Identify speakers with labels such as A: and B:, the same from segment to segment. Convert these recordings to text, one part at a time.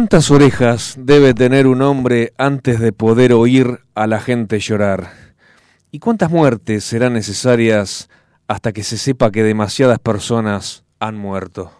A: ¿Cuántas orejas debe tener un hombre antes de poder oír a la gente llorar? ¿Y cuántas muertes serán necesarias hasta que se sepa que demasiadas personas han muerto?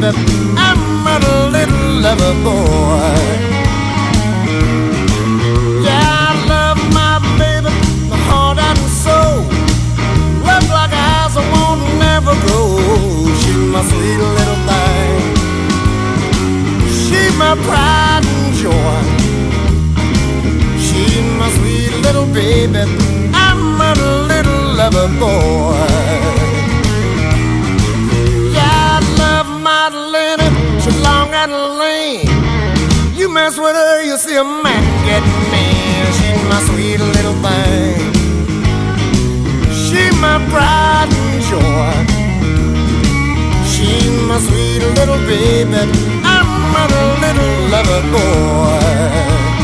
B: Baby. I'm a little lover boy. Yeah, I love my baby, my heart and soul. Love like won't never grow. My sweet little thing. My pride and joy. She's my sweet little baby. I'm a little lover boy. She's. You mess with her, you see a man get mean. She's my sweet little thing. She my pride and joy. She my sweet little baby. I'm a little lover boy.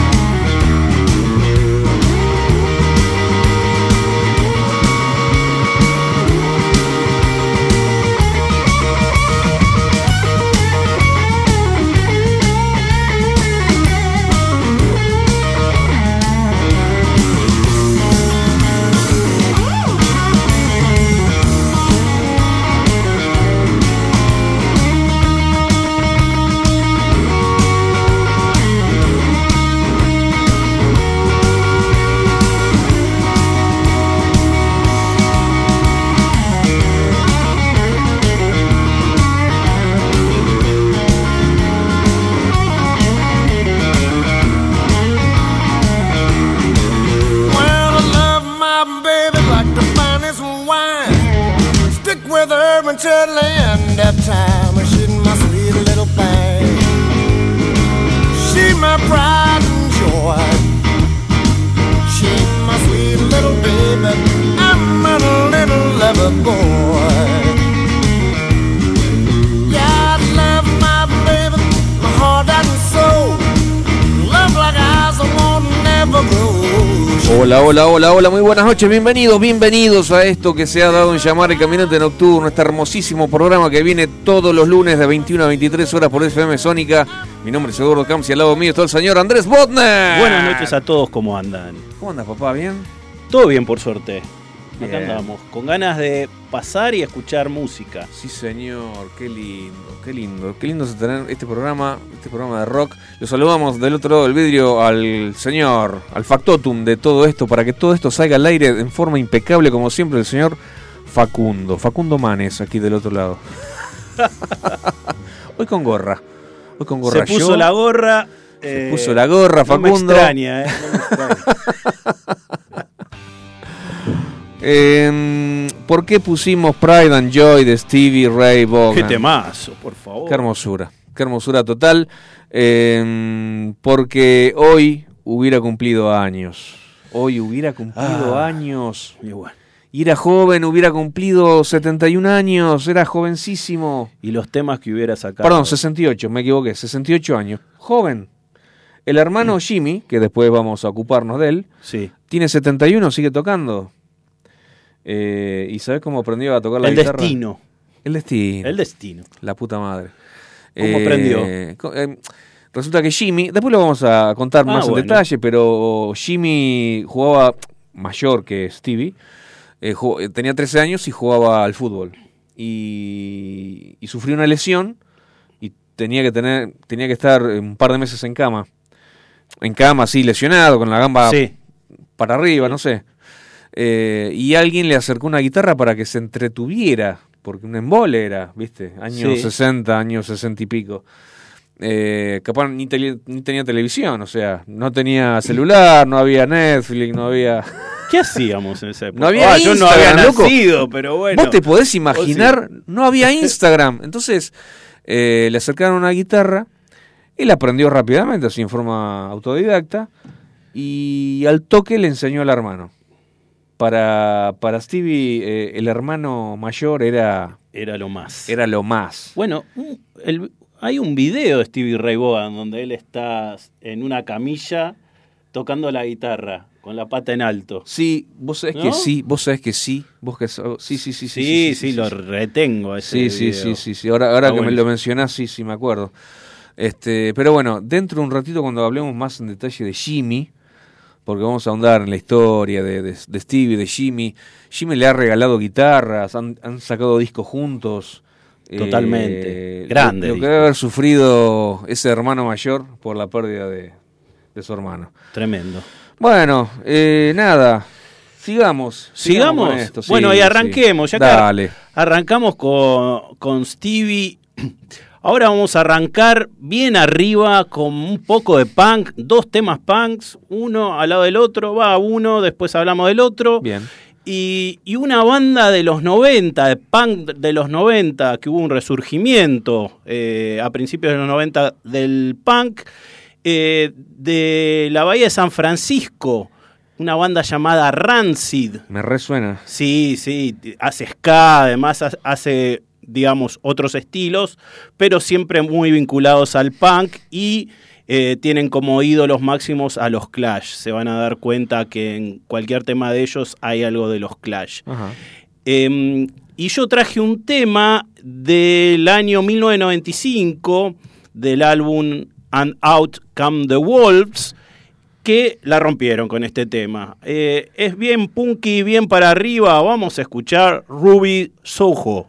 B: land of time.
A: Hola, hola, hola, hola, muy buenas noches, bienvenidos, bienvenidos a esto que se ha dado en llamar el Caminante Nocturno, este hermosísimo programa que viene todos los lunes de 21 a 23 horas por FM Sónica. Mi nombre es Eduardo Camps y al lado mío está el señor Andrés Botner.
C: Buenas noches a todos, ¿cómo andan?
A: ¿Cómo andas, papá? ¿Bien?
C: Todo bien, por suerte. Acá andamos, con ganas de pasar y escuchar música.
A: Sí, señor, qué lindo, qué lindo, qué lindo es tener este programa, este programa de rock. Lo saludamos del otro lado del vidrio al señor, al factotum de todo esto, para que todo esto salga al aire en forma impecable, como siempre, el señor Facundo, Facundo Manes, aquí del otro lado. Hoy con gorra, hoy con gorra.
C: Se puso
A: yo,
C: la gorra.
A: se
C: eh,
A: puso la gorra,
C: no me
A: Facundo.
C: extraña, ¿eh? No me extraña.
A: Eh, ¿Por qué pusimos Pride and Joy de Stevie Ray Vaughan?
C: Qué temazo, por favor.
A: Qué hermosura, qué hermosura total. eh, porque hoy hubiera cumplido años. Hoy hubiera cumplido
C: Ah.
A: años.
C: Y bueno.
A: Y era joven, hubiera cumplido 71 años, era jovencísimo.
C: Y los temas que hubiera sacado.
A: Perdón, 68, me equivoqué, 68 años. Joven. El hermano Jimmy, que después vamos a ocuparnos de él,
C: Sí.
A: tiene 71, sigue tocando. Eh, ¿Y sabes cómo aprendió a tocar la
C: El
A: guitarra?
C: destino.
A: El destino.
C: El destino.
A: La puta madre.
C: ¿Cómo aprendió?
A: eh, Resulta que Jimmy, después lo vamos a contar
D: Ah,
A: más en detalle, pero Jimmy jugaba mayor que Stevie, eh, jugó- eh, tenía 13 años y jugaba al fútbol. Y, y sufrió una lesión y tenía que tener, tenía que estar un par de meses en cama. En cama, así, lesionado, con la gamba
D: Sí.
A: para arriba, no sé. Eh, y alguien le acercó una guitarra para que se entretuviera, porque un embole era, ¿viste? Años
D: Sí.
A: 60, años 60 y pico. Eh, capaz ni, tenía televisión, o sea, no tenía celular, no había Netflix, no había...
D: ¿Qué hacíamos en esa época?
A: No había
D: Ah, yo no había
A: Instagram, loco.
D: nacido, pero bueno.
A: Vos te podés imaginar, no había Instagram. Entonces eh, le acercaron una guitarra, él aprendió rápidamente, así en forma autodidacta, y al toque le enseñó al hermano. Para, para Stevie, eh, el hermano mayor era,
D: Era lo más.
A: era lo más.
D: Bueno, el- hay un video de Stevie Ray Vaughan donde él está en una camilla tocando la guitarra con la pata en alto.
A: Sí, vos sabés
D: ¿No?
A: que sí, vos sabés que sí, vos que so- sí, sí, sí,
D: Sí, sí, lo retengo ese
A: Sí, sí,
D: video.
A: sí, sí, sí. Ahora, ahora que me lo mencionás, sí, sí, me acuerdo. Este, pero bueno, dentro de un ratito cuando hablemos más en detalle de Jimmy, porque vamos a ahondar en la historia de, de, de Stevie, de Jimmy. Jimmy le ha regalado guitarras, han, han sacado discos juntos.
D: Totalmente.
A: Eh,
D: Grande
A: Lo, lo que debe haber sufrido ese hermano mayor por la pérdida de, de su hermano.
D: Tremendo.
A: Bueno, eh, nada. Sigamos.
D: Sigamos.
A: esto, sí,
D: bueno, y arranquemos. Ya que
A: Dale.
D: arrancamos con, con Stevie. Ahora vamos a arrancar bien arriba con un poco de punk, dos temas punks, uno al lado del otro, va uno, después hablamos del otro.
A: Bien.
D: Y, y una banda de los 90, de punk de los 90, que hubo un resurgimiento eh, a principios de los 90 del punk, eh, de la Bahía de San Francisco, una banda llamada Rancid.
A: Me resuena.
D: Sí, sí, hace ska, además ha- hace, digamos, otros estilos, pero siempre muy vinculados al punk y eh, tienen como ídolos máximos a los Clash. Se van a dar cuenta que en cualquier tema de ellos hay algo de los Clash. Eh, y yo traje un tema del año 1995 del álbum And Out Come the Wolves que la rompieron con este tema. Eh, es bien punky, bien para arriba. Vamos a escuchar Ruby Soho.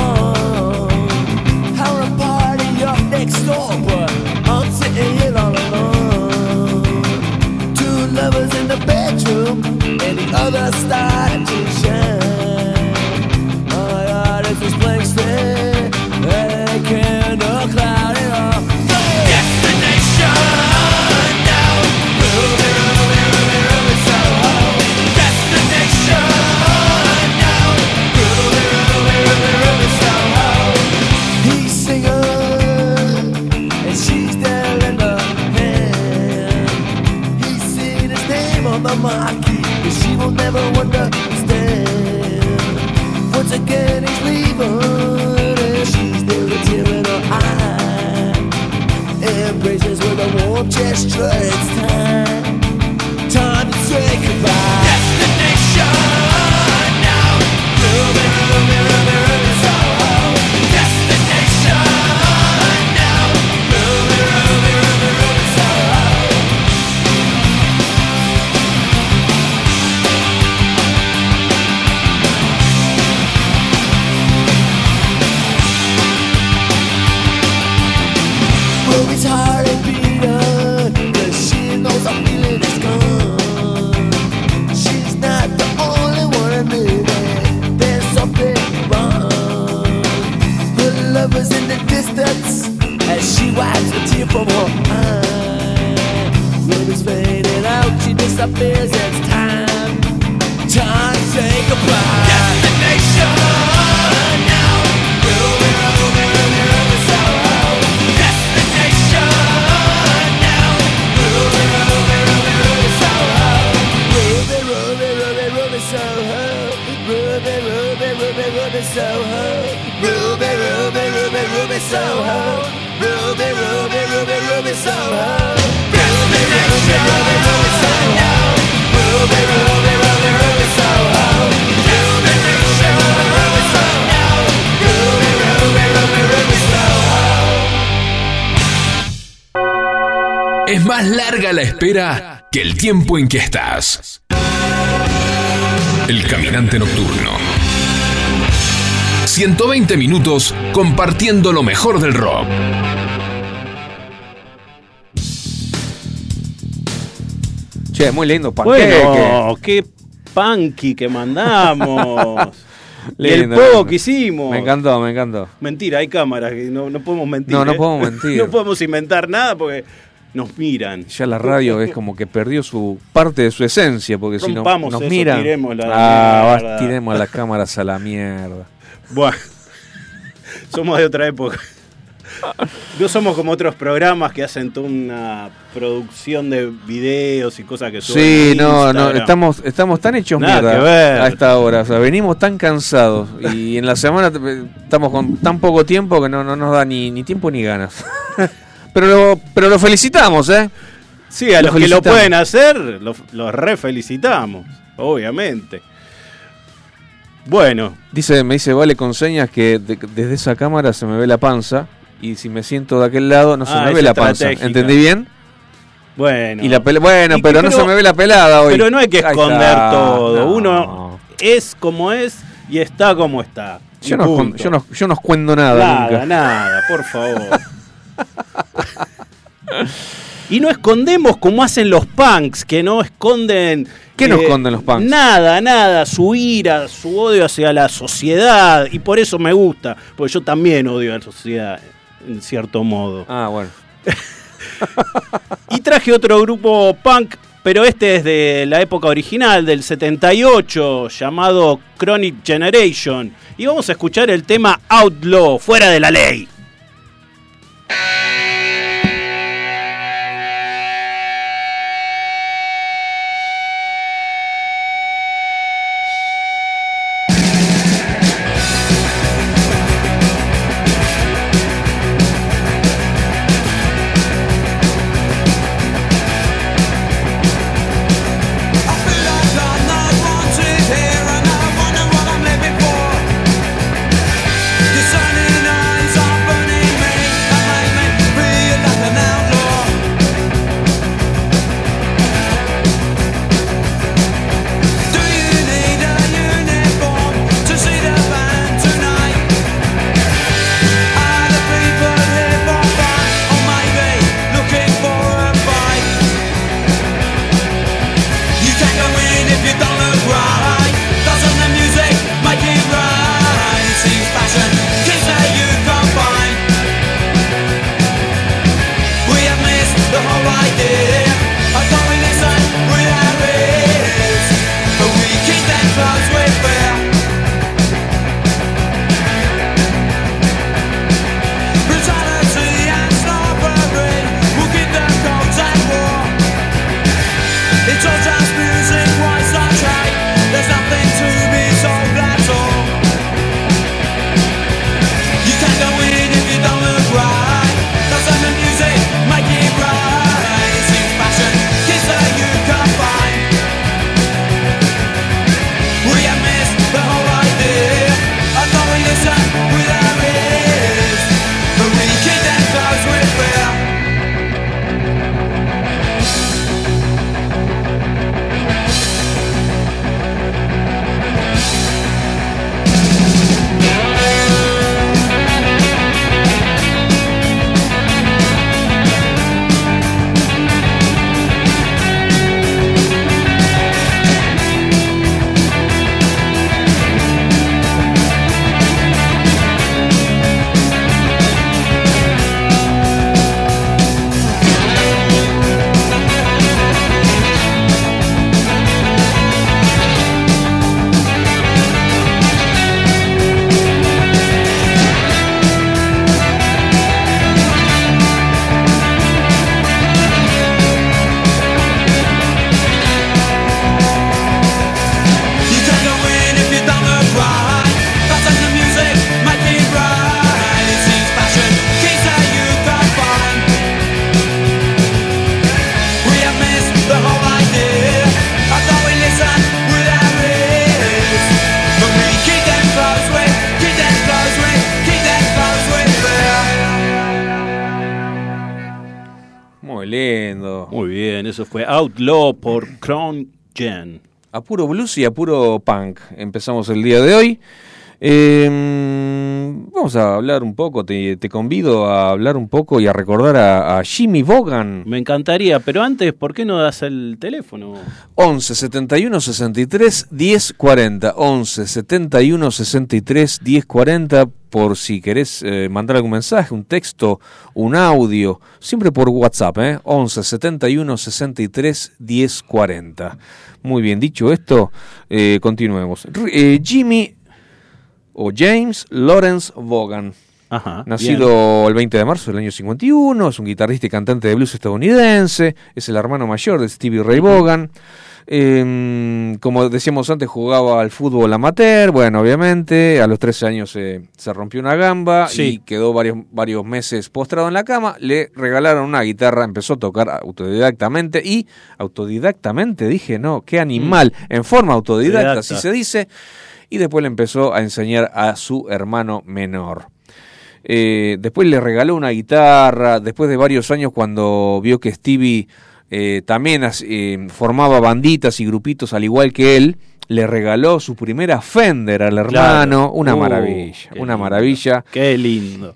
E: astray la espera que el tiempo en que estás. El caminante nocturno. 120 minutos compartiendo lo mejor del rock.
A: Che, muy lindo panqueque.
C: Bueno, qué punky que mandamos. el
A: lindo.
C: que hicimos.
A: Me encantó, me encantó.
C: Mentira, hay cámaras, que no, no podemos mentir.
A: No, no
C: ¿eh?
A: podemos mentir.
C: no podemos inventar nada porque nos miran.
A: Ya la radio es como que perdió su parte de su esencia, porque si no
C: Rompamos
A: nos
C: eso,
A: miran.
C: tirémosla a la
A: ah,
C: mierda.
A: tiremos las cámaras a la mierda.
C: Bueno, somos de otra época. No somos como otros programas que hacen toda una producción de videos y cosas que suben
A: Sí, no, no, estamos, estamos tan hechos
C: Nada
A: mierda a esta hora. O sea, venimos tan cansados y en la semana estamos con tan poco tiempo que no, no nos da ni, ni tiempo ni ganas. pero, lo, pero lo felicitamos, ¿eh?
C: Sí, a
A: Los
C: los que lo pueden hacer, los, los refelicitamos, obviamente. Bueno,
A: Dice, me dice, vale con señas que de- desde esa cámara se me ve la panza y si me siento de aquel lado no se
C: Ah,
A: me ve la panza. ¿Entendí bien?
C: bueno.
A: Y la bueno,
C: Y-
A: pero, no se me ve la pelada hoy.
C: Pero no hay que esconder todo.
A: No.
C: Uno es como es y está como está.
A: Yo no, yo, no, yo no nada,
C: Nada,
A: nunca.
C: nada, por favor. y no escondemos como hacen los punks, que no esconden.
A: ¿Qué no
C: eh,
A: esconden los punks?
C: Nada, nada, su ira, su odio hacia la sociedad. Y por eso me gusta, porque yo también odio a la sociedad, en cierto modo.
A: Ah, bueno.
C: Y traje otro grupo punk, pero este es de la época original, del 78, llamado Chronic Generation. Y vamos a escuchar el tema Outlaw, fuera de la ley. Música Outlaw por Crown Gen.
A: A puro blues y a puro punk. Empezamos el día de hoy. Eh, vamos a hablar un poco, te, te convido a hablar un poco y a recordar a, a Jimmy Vaughan.
C: Me encantaría, pero antes, ¿por qué no das el teléfono?
A: 11 71 63 10 40. 11 71 63 10 40. Por si querés eh, mandar algún mensaje, un texto, un audio, siempre por WhatsApp, ¿eh? 11 71 63 10 40. Muy bien, dicho esto, eh, continuemos. Eh, Jimmy o James Lawrence Vaughan.
C: Ajá.
A: Nacido el 20 de marzo del año 51, es un guitarrista y cantante de blues estadounidense, es el hermano mayor de Stevie Ray Vaughan. Eh, como decíamos antes, jugaba al fútbol amateur, bueno, obviamente, a los 13 años se- se rompió una gamba
C: Sí.
A: y quedó varios, varios meses postrado en la cama, le regalaron una guitarra, empezó a tocar autodidactamente y autodidactamente, dije, no, qué animal, en forma autodidacta,
C: Autodidacta.
A: así se dice, y después le empezó a enseñar a su hermano menor. Eh, después le regaló una guitarra, después de varios años cuando vio que Stevie eh, también eh, formaba banditas y grupitos al igual que él, le regaló su primera Fender al hermano,
C: Claro.
A: una
C: Uh,
A: maravilla, una
C: lindo.
A: maravilla.
C: Qué lindo.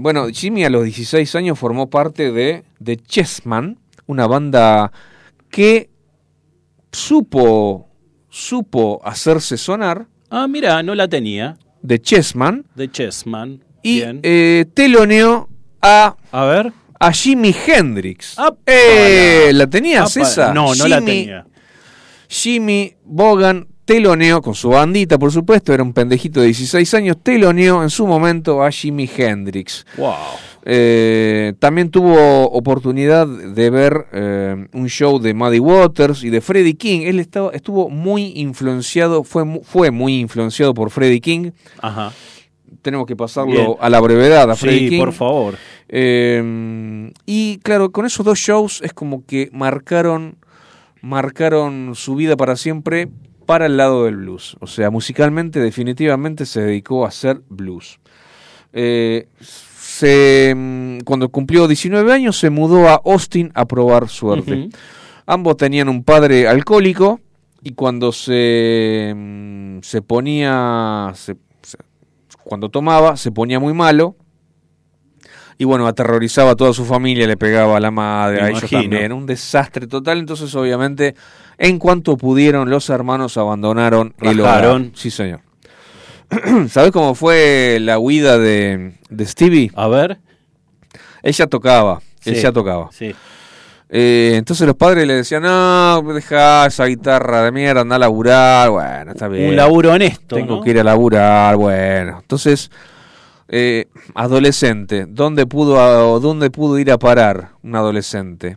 A: Bueno, Jimmy a los 16 años formó parte de, de Chessman, una banda que supo, supo hacerse sonar
C: Ah, mira, no la tenía.
A: de Chessman
C: De Chessman.
A: y eh, teloneó a,
C: a ver.
A: a Jimi Hendrix.
C: Apa.
A: Eh, ¿La tenías
C: Apa.
A: esa?
C: No, no la tenía.
A: Jimmy Bogan teloneó con su bandita, por supuesto, era un pendejito de 16 años, teloneó en su momento a Jimi Hendrix.
C: Wow.
A: Eh, también tuvo oportunidad de ver eh, un show de Muddy Waters y de Freddie King. Él estaba, estuvo muy influenciado, fue, fue muy influenciado por Freddie King.
C: Ajá.
A: Tenemos que pasarlo
C: Bien.
A: a la brevedad a Freddie
C: Sí,
A: King.
C: por favor.
A: Eh, y claro, con esos dos shows es como que marcaron, marcaron su vida para siempre para el lado del blues. O sea, musicalmente definitivamente se dedicó a hacer blues. Eh, se, mm, cuando cumplió 19 años se mudó a Austin a probar suerte. Ambos tenían un padre alcohólico y cuando se, mm, se ponía, se- cuando tomaba, se ponía muy malo. Y bueno, aterrorizaba a toda su familia, le pegaba a la madre,
C: Me
A: a ellos
C: imagino.
A: también. Un desastre total. Entonces, obviamente, en cuanto pudieron, los hermanos abandonaron el hogar.
C: Rajaron.
A: Sí, señor. ¿Sabes cómo fue la huida de, de Stevie?
C: A ver.
A: Él ya tocaba.
C: Sí.
A: ya tocaba.
C: Sí.
A: Eh, entonces los padres le decían, no, deja esa guitarra de mierda, anda a laburar, bueno, está bien.
C: Un laburo honesto.
A: Tengo
C: ¿no?
A: que ir a laburar, bueno. Entonces, eh, adolescente, ¿dónde pudo, a- ¿dónde pudo ir a parar un adolescente?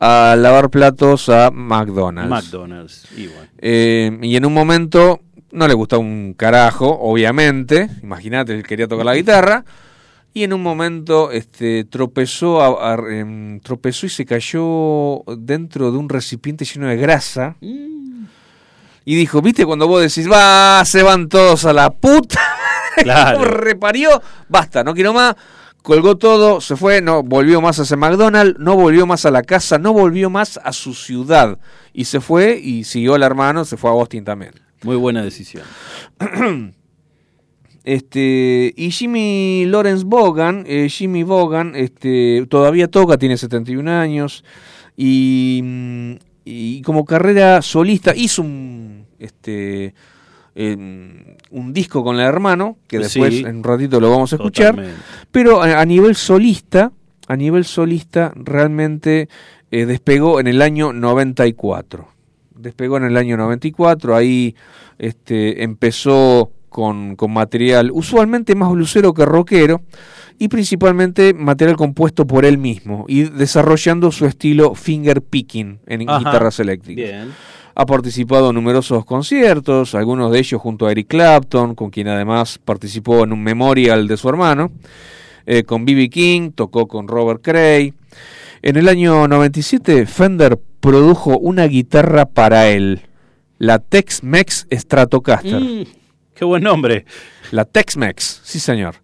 A: A lavar platos a McDonald's.
C: McDonald's. Y bueno.
A: Eh, y en un momento no le gustaba un carajo, obviamente. Imagínate, él quería tocar la guitarra. Y en un momento este, tropezó, a- a- em, tropezó y se cayó dentro de un recipiente lleno de grasa. Y dijo, viste, cuando vos decís, va, se van todos a la puta.
C: Claro.
A: Reparió, basta, no quiero más. Colgó todo, se fue, no volvió más a ese McDonald's, no volvió más a la casa, no volvió más a su ciudad. Y se fue y siguió al hermano, se fue a Austin también.
C: Muy buena decisión.
A: Este, y Jimmy Lawrence Vaughan, eh, Jimmy Vaughan, este, todavía toca, tiene 71 años, y, mm, y como carrera solista hizo un, este, em, un disco con el hermano, que después
C: Sí.
A: en un ratito lo vamos a escuchar,
C: Totalmente.
A: pero a, a nivel solista, a nivel solista realmente eh, despegó en el año 94. Despegó en el año 94, ahí este, empezó con, con material usualmente más blusero que rockero y principalmente material compuesto por él mismo y desarrollando su estilo finger picking en
C: Ajá.
A: guitarras eléctricas.
C: Bien.
A: Ha participado en numerosos conciertos, algunos de ellos junto a Eric Clapton, con quien además participó en un memorial de su hermano. Eh, con B.B. King, tocó con Robert Cray. En el año 97, Fender produjo una guitarra para él, la Tex-Mex Stratocaster.
C: Mm, Qué buen nombre.
A: La Tex-Mex, sí señor.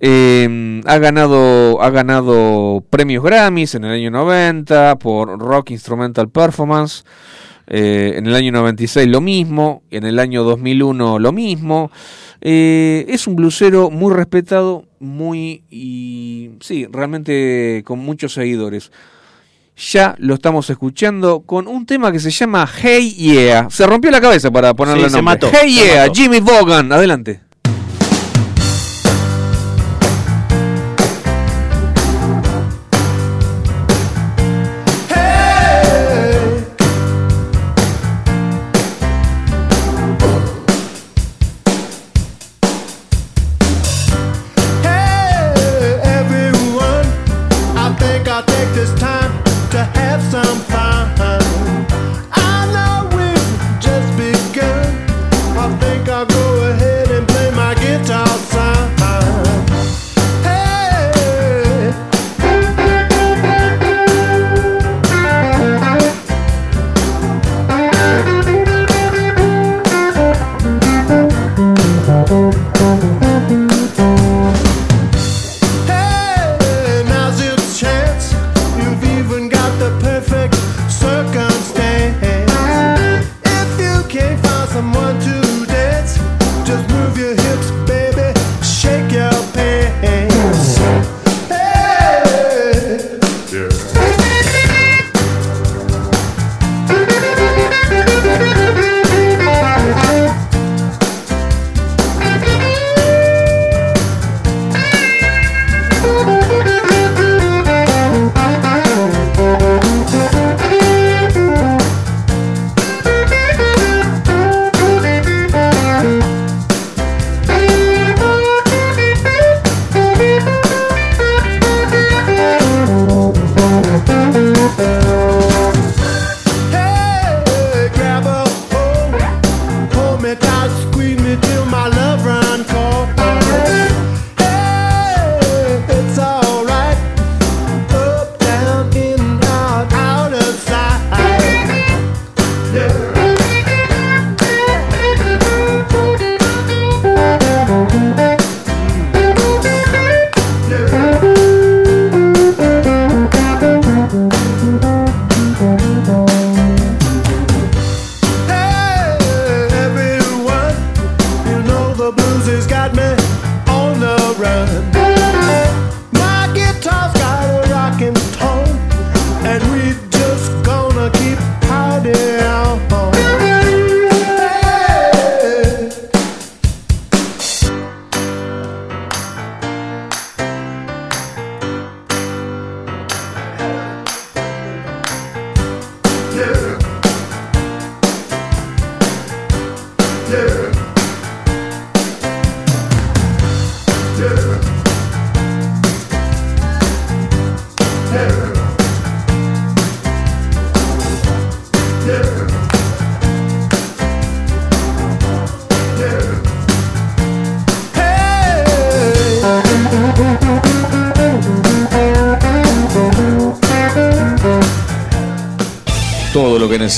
A: Eh, ha, ganado, ha ganado premios Grammys en el año 90 por Rock Instrumental Performance. Eh, en el año 96 lo mismo. En el año 2001 lo mismo. Eh, es un blusero muy respetado, muy y sí, realmente con muchos seguidores. Ya lo estamos escuchando con un tema que se llama Hey Yeah. Se rompió la cabeza para ponerle
C: Sí,
A: el
C: se
A: nombre.
C: mató,
A: hey
C: se
A: Yeah,
C: mató.
A: Jimmy Vaughan. Adelante.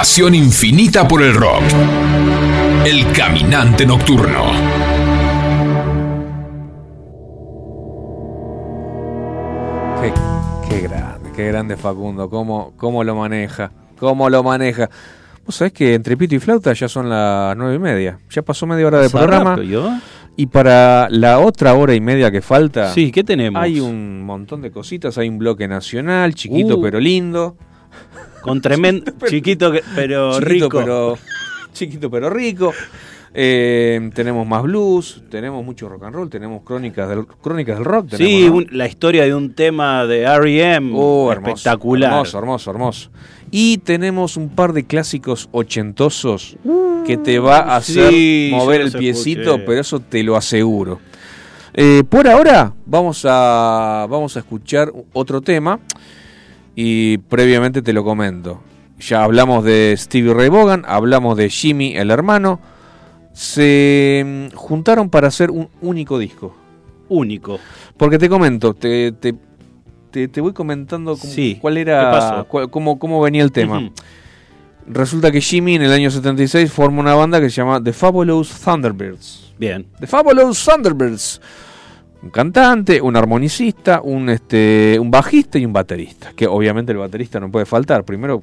E: Pasión infinita por el rock. El caminante nocturno.
A: Qué, qué grande, qué grande Facundo, cómo, cómo lo maneja, cómo lo maneja. Vos sabés que entre pito y flauta ya son las nueve y media, ya pasó media hora de programa
C: rápido,
A: y para la otra hora y media que falta
C: Sí, ¿qué tenemos?
A: hay un montón de cositas, hay un bloque nacional, chiquito
C: Uh.
A: pero lindo,
C: Con tremendo. chiquito, pero
A: chiquito
C: rico.
A: pero chiquito pero rico. Eh, tenemos más blues, tenemos mucho rock and roll, tenemos crónicas del, crónicas del rock.
C: Sí,
A: tenemos, ¿no?
C: un- la historia de un tema de R.E.M.
A: Oh,
C: espectacular.
A: Hermoso, hermoso, hermoso. Y tenemos un par de clásicos ochentosos que te va a hacer
C: sí,
A: mover el piecito,
C: escuché.
A: pero eso te lo aseguro. Eh, por ahora vamos a, vamos a escuchar otro tema y previamente te lo comento. Ya hablamos de Stevie Ray Vaughan, hablamos de Jimmy el hermano. Se mm, juntaron para hacer un único disco.
C: Único.
A: Porque te comento, te, te, te, te voy comentando cómo-
C: Sí,
A: cuál
C: ¿qué
A: era, cuál- cómo, cómo venía el tema. Resulta que Jimmy en el año 76 forma una banda que se llama The Fabulous Thunderbirds.
C: Bien.
A: The Fabulous Thunderbirds. Un cantante, un armonicista, un, este, un bajista y un baterista. Que obviamente el baterista no puede faltar. Primero,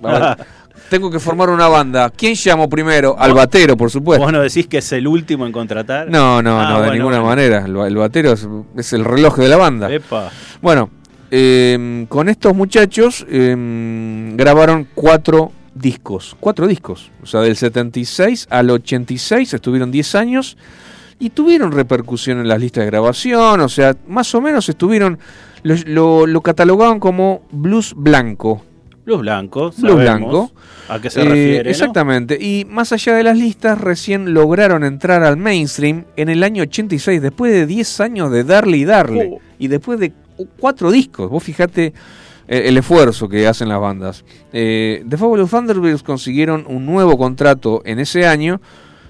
A: ver, tengo que formar una banda. ¿Quién llamo primero? Al batero, por supuesto.
C: ¿Vos no decís que es el último en contratar?
A: No, no,
C: Ah,
A: no, de
C: bueno,
A: ninguna
C: bueno.
A: manera. El, el batero es, es el reloj de la banda.
C: Epa.
A: Bueno, eh, con estos muchachos eh, grabaron cuatro discos. Cuatro discos. O sea, del 76 al 86 estuvieron 10 años y tuvieron repercusión en las listas de grabación. O sea, más o menos estuvieron. Lo, lo- lo catalogaban como blues blanco.
C: Blues Blanco.
A: Blues Blanco.
C: ¿A qué se
A: Eh,
C: refiere? no?
A: Exactamente. Y más allá de las listas, recién lograron entrar al mainstream en el año 86, después de 10 años de darle y darle.
C: Oh.
A: Y después de cu- cuatro discos. Vos fijate eh, el esfuerzo que hacen las bandas. Eh, The Fabulous Thunderbirds consiguieron un nuevo contrato en ese año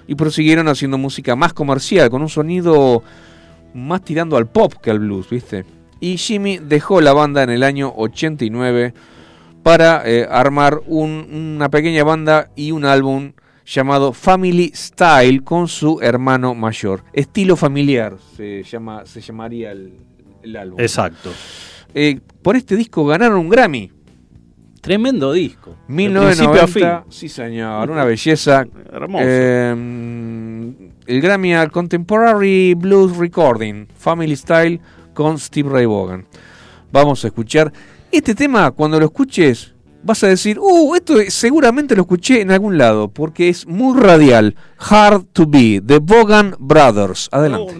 A: y prosiguieron haciendo música más comercial, con un sonido más tirando al pop que al blues, ¿viste? Y Jimmy dejó la banda en el año 89 para eh, armar un- una pequeña banda y un álbum llamado Family Style con su hermano mayor. Estilo familiar se, llama, se llamaría el, el álbum.
C: Exacto.
A: Eh, por este disco ganaron un Grammy.
C: Tremendo disco. De principio a
A: 1990.
C: fin.
A: Sí, señor, una belleza.
C: Hermoso.
A: Eh, el Grammy al Contemporary Blues Recording, Family Style con Steve Ray Vaughan. Vamos a escuchar este tema. Cuando lo escuches, vas a decir, uh, esto seguramente lo escuché en algún lado, porque es muy radial. Hard to Be, The Vaughan Brothers. Adelante.
F: Oh,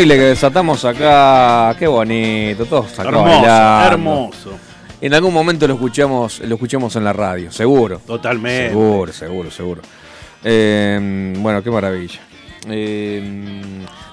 A: baile que desatamos acá. Qué bonito. Todos acá
C: Hermoso,
A: bailando.
C: hermoso.
A: En algún momento lo escuchamos, lo escuchamos en la radio, seguro.
C: Totalmente.
A: Seguro, seguro, seguro. Eh, bueno, qué maravilla. Eh,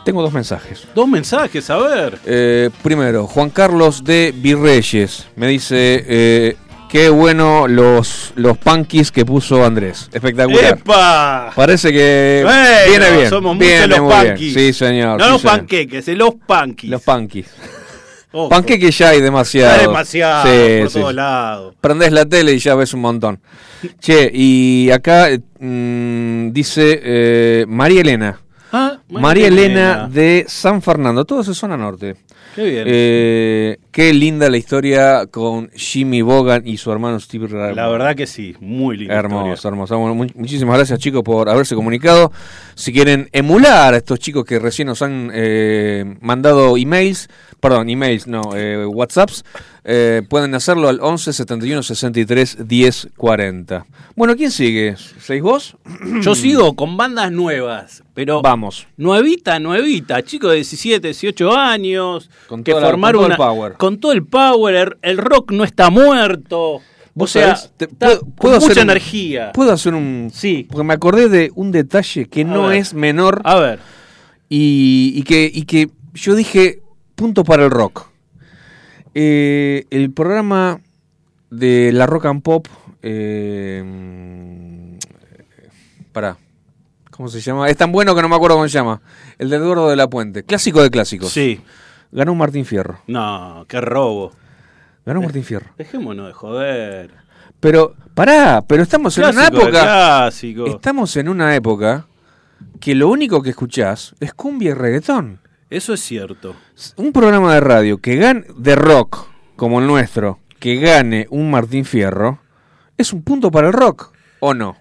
A: tengo dos mensajes.
C: Dos mensajes, a ver.
A: Eh, primero, Juan Carlos de Virreyes me dice: eh, Qué bueno los, los punkis que puso Andrés. Espectacular.
C: ¡Epa!
A: Parece que
C: Bueno,
A: viene bien.
C: somos muchos los punkis.
A: Sí, señor.
C: No
A: sí,
C: los
A: señor.
C: panqueques, eh, los punkis.
A: Los punkis.
C: Ojo,
A: Panqueques ya hay demasiado.
C: está demasiado
A: Sí,
C: por
A: sí,
C: todos lados.
A: Prendés la tele y ya ves un montón. Che, y acá mm, dice eh, María Elena.
C: Ah,
A: María Elena de San Fernando. Todo es zona norte.
C: Qué bien.
A: Eh, qué linda la historia con Jimmy Bogan y su hermano Steve Ray.
C: La verdad que sí, muy lindo.
A: Hermoso, hermoso. Bueno, mu- muchísimas gracias chicos por haberse comunicado. Si quieren emular a estos chicos que recién nos han eh, mandado emails, perdón, emails, no, eh, WhatsApps, eh, pueden hacerlo al 11 71 63 10 40. Bueno, ¿quién sigue? ¿Seis vos?
C: Yo sigo con bandas nuevas, pero
A: Vamos.
C: nuevita, nuevita, chicos de 17, 18 años,
A: Con
C: que
A: toda la-
C: formaron
A: con todo el
C: una-
A: power.
C: Con todo el power, el, rock no está muerto. O
A: ¿Vos
C: sea,
A: sabés? Te-
C: está
A: puedo-
C: con
A: hacer
C: mucha
A: un-
C: energía.
A: ¿Puedo hacer un...?
C: Sí.
A: Porque me acordé de un detalle que
C: A
A: no
C: ver.
A: es menor
C: A ver,
A: y, y que, y que yo dije punto para el rock. Eh, el programa de la rock and pop, eh, para, ¿cómo se llama? Es tan bueno que no me acuerdo cómo se llama. El de Eduardo de la Puente, clásico de clásicos.
C: sí.
A: Ganó Martín Fierro.
C: No, qué robo.
A: Ganó Martín Fierro.
C: Dejémonos de joder.
A: Pero, pará, pero estamos en una época.
C: Clásico.
A: Estamos en una época que lo único que escuchás es cumbia y reggaetón.
C: Eso es cierto.
A: un programa de radio que gane de rock como el nuestro, que gane un Martín Fierro, es un punto para el rock, ¿o no?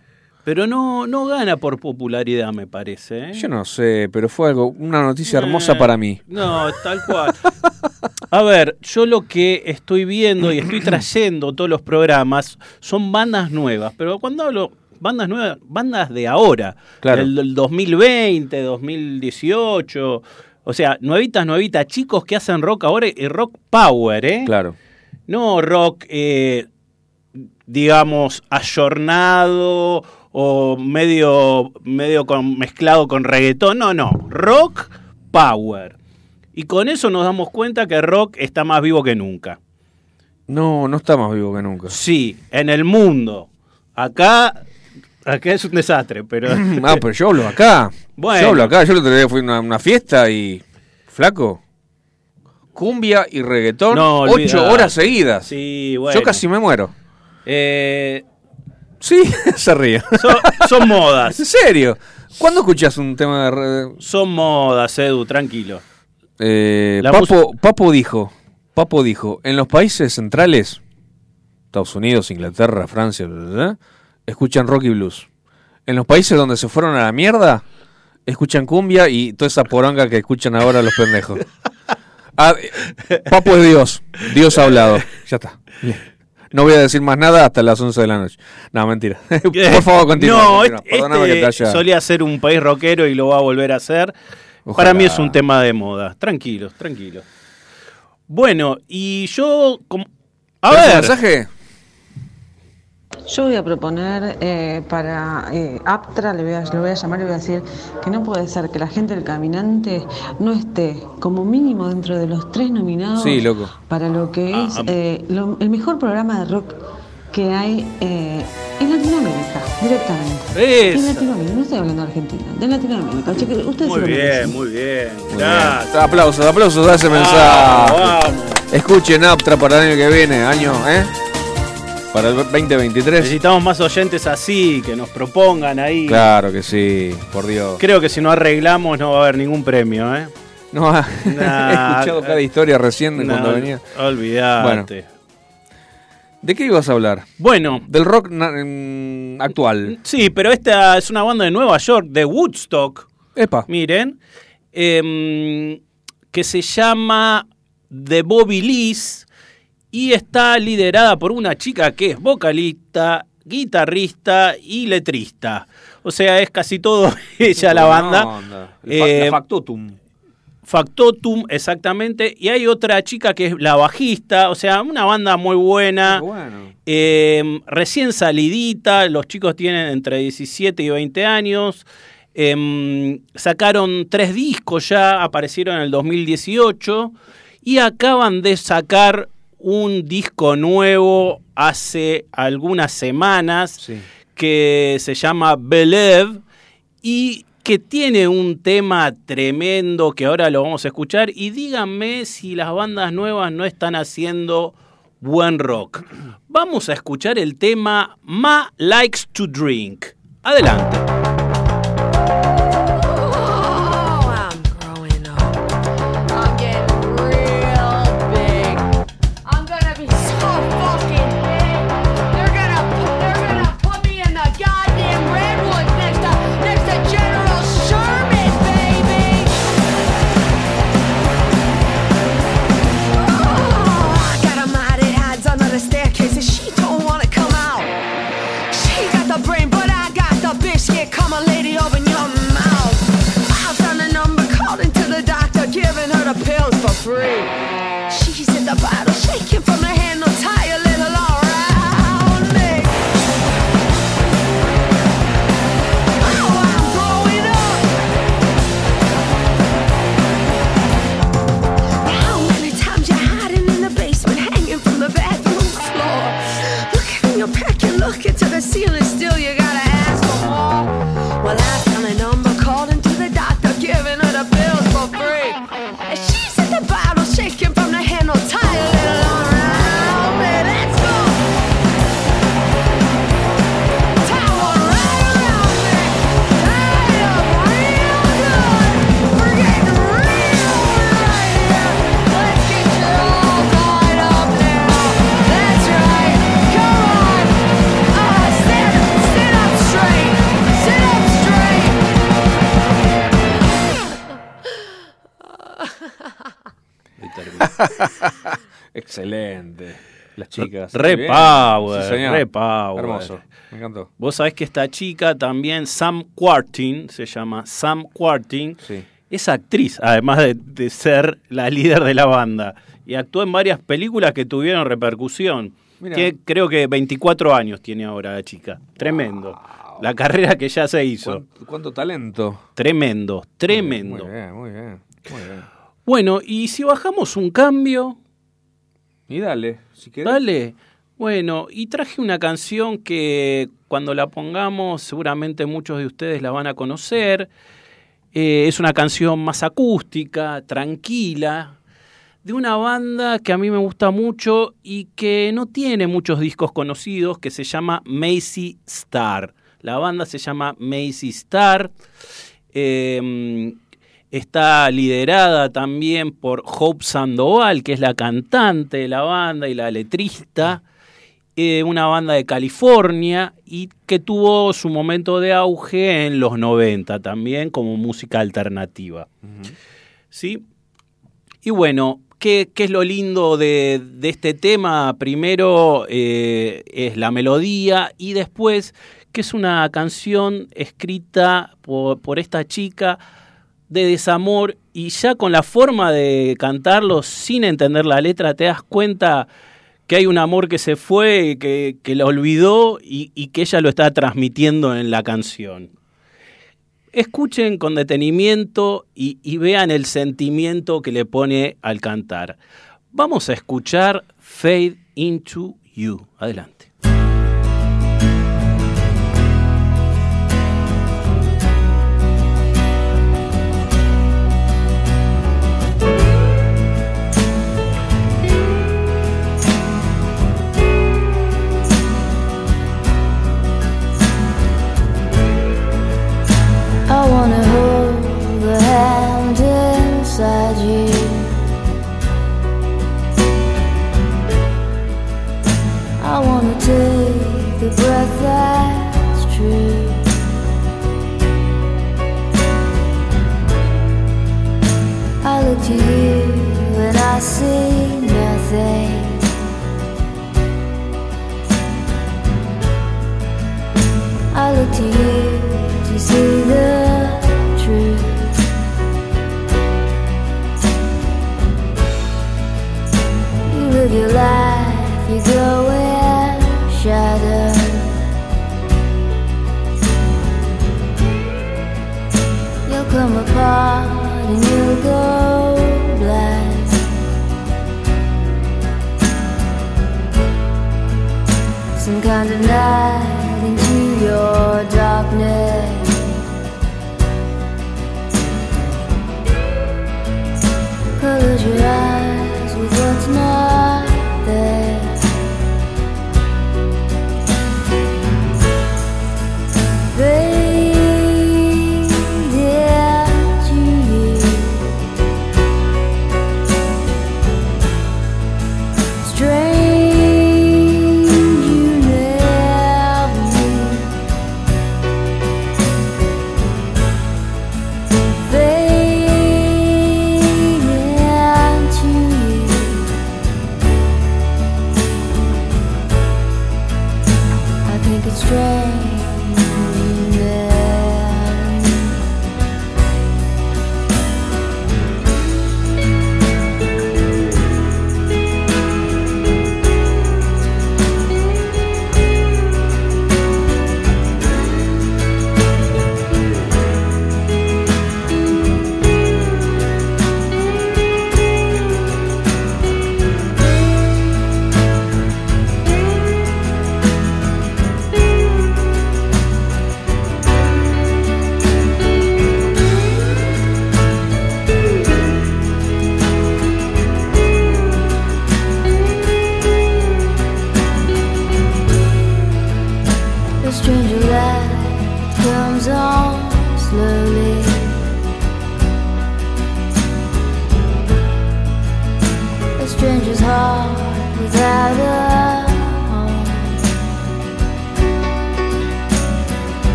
C: Pero no, no gana por popularidad, me parece. ¿eh?
A: Yo no sé, pero fue algo, una noticia hermosa
C: Eh,
A: para mí.
C: No, tal cual. A ver, yo lo que estoy viendo y estoy trayendo todos los programas son bandas nuevas, pero cuando hablo bandas nuevas, bandas de ahora,
A: Claro.
C: del, del 2020, 2018, o sea, nuevitas, nuevitas, chicos que hacen rock ahora y rock power, ¿eh?
A: Claro.
C: No rock, eh, digamos, ayornado o medio, medio con, mezclado con reggaetón. No, no. Rock power. Y con eso nos damos cuenta que rock está más vivo que nunca.
A: No, no está más vivo que nunca.
C: Sí, en el mundo. Acá, acá es un desastre, pero...
A: ah, pero yo hablo acá.
C: Bueno.
A: Yo hablo acá. Yo el otro día fui a una, una fiesta y. Flaco. Cumbia y reggaetón.
C: No,
A: ocho horas seguidas.
C: Sí, bueno.
A: Yo casi me muero.
C: Eh,
A: Sí, se ríe.
C: son, son modas.
A: ¿En serio? ¿Cuándo escuchas un tema de
C: Son modas, Edu, tranquilo.
A: Eh, Papo, Papo dijo, Papo dijo, en los países centrales, Estados Unidos, Inglaterra, Francia, escuchan rock y blues. En los países donde se fueron a la mierda, escuchan cumbia y toda esa poronga que escuchan ahora los pendejos. Ah, Papo es Dios, Dios ha hablado. Ya está. No voy a decir más nada hasta las 11 de la noche. No, mentira. Por favor, continúa.
C: No,
A: continúa.
C: este
A: Perdóname que te haya...
C: solía ser un país rockero y lo va a volver a hacer.
A: Ojalá.
C: Para mí es un tema de moda. Tranquilos, tranquilos. Bueno, y yo... como- A
A: ¿Tenés un
C: ver,
A: mensaje?
G: Yo voy a proponer eh, para eh, Aptra, le voy, a, le voy a llamar y voy a decir que no puede ser que la gente del caminante no esté como mínimo dentro de los tres nominados
A: Sí, loco.
G: para lo que
C: Ah,
G: es
C: ah.
G: eh, lo- el mejor programa de rock que hay eh, en Latinoamérica, directamente.
C: Esa.
G: En Latinoamérica, no estoy hablando de Argentina, de Latinoamérica. Ustedes
C: muy bien, muy bien.
A: Muy
C: Gracias.
A: bien. Aplausos, aplausos a ese mensaje.
C: Vamos, vamos.
A: Escuchen Aptra para el año que viene, año, ¿eh? Para el 2023.
C: Necesitamos más oyentes así, que nos propongan ahí.
A: Claro que sí, por Dios.
C: Creo que si no arreglamos no va a haber ningún premio, ¿eh?
A: No,
C: Nah,
A: he escuchado cada historia recién de cuando venía.
C: Olvídate.
A: ¿De qué ibas a hablar?
C: Bueno,
A: Del rock mm, actual.
C: sí, pero esta es una banda de Nueva York, de Woodstock.
A: Epa.
C: miren, em, que se llama The Bobby Lees y está liderada por una chica que es vocalista, guitarrista y letrista. O sea, es casi todo ella la banda.
A: fa-
C: Eh,
A: la Factotum.
C: Factotum, exactamente. Y hay otra chica que es la bajista. O sea, una banda muy buena.
A: Bueno.
C: Eh, recién salidita, los chicos tienen entre 17 y 20 años. Em, sacaron tres discos ya, aparecieron en el 2018 y acaban de sacar un disco nuevo hace algunas semanas
A: Sí.
C: que se llama Believe y que tiene un tema tremendo que ahora lo vamos a escuchar y díganme si las bandas nuevas no están haciendo buen rock. Vamos a escuchar el tema Ma Likes to Drink. Adelante.
H: Free. She's in the bottle, shaking from the handle,
A: Excelente. Las chicas.
C: Re
A: Muy bien.
C: power,
A: Sí, señor.
C: re power.
A: Hermoso. Me encantó.
C: Vos sabés que esta chica también, Sam Quartin, se llama Sam Quartin,
A: Sí.
C: es actriz, además de, de ser la líder de la banda. Y actuó en varias películas que tuvieron repercusión. Tiene- creo que 24 años tiene ahora la chica. Tremendo. La carrera que ya se hizo.
A: ¿Cuánto, cuánto talento.
C: Tremendo, tremendo.
A: Muy bien, muy bien. Muy bien.
C: Bueno, y si bajamos un cambio,
A: Y dale, si querés.
C: Dale. Bueno, y traje una canción que cuando la pongamos seguramente muchos de ustedes la van a conocer. Eh, es una canción más acústica, tranquila, de una banda que a mí me gusta mucho y que no tiene muchos discos conocidos, que se llama Macy Star. La banda se llama Macy Star. Eh, está liderada también por Hope Sandoval, que es la cantante de la banda y la letrista. Eh, una banda de California y que tuvo su momento de auge en los 90 también como música alternativa. ¿Sí? Y bueno, ¿qué, qué es lo lindo de, este tema? Primero eh, es la melodía y después que es una canción escrita por esta chica de desamor y ya con la forma de cantarlo sin entender la letra te das cuenta que hay un amor que se fue, que, que la olvidó y, y que ella lo está transmitiendo en la canción escuchen con detenimiento y, y vean el sentimiento que le pone al cantar. Vamos a escuchar Fade into You. Adelante.
I: Kind of night into your darkness. Close your eyes with what's not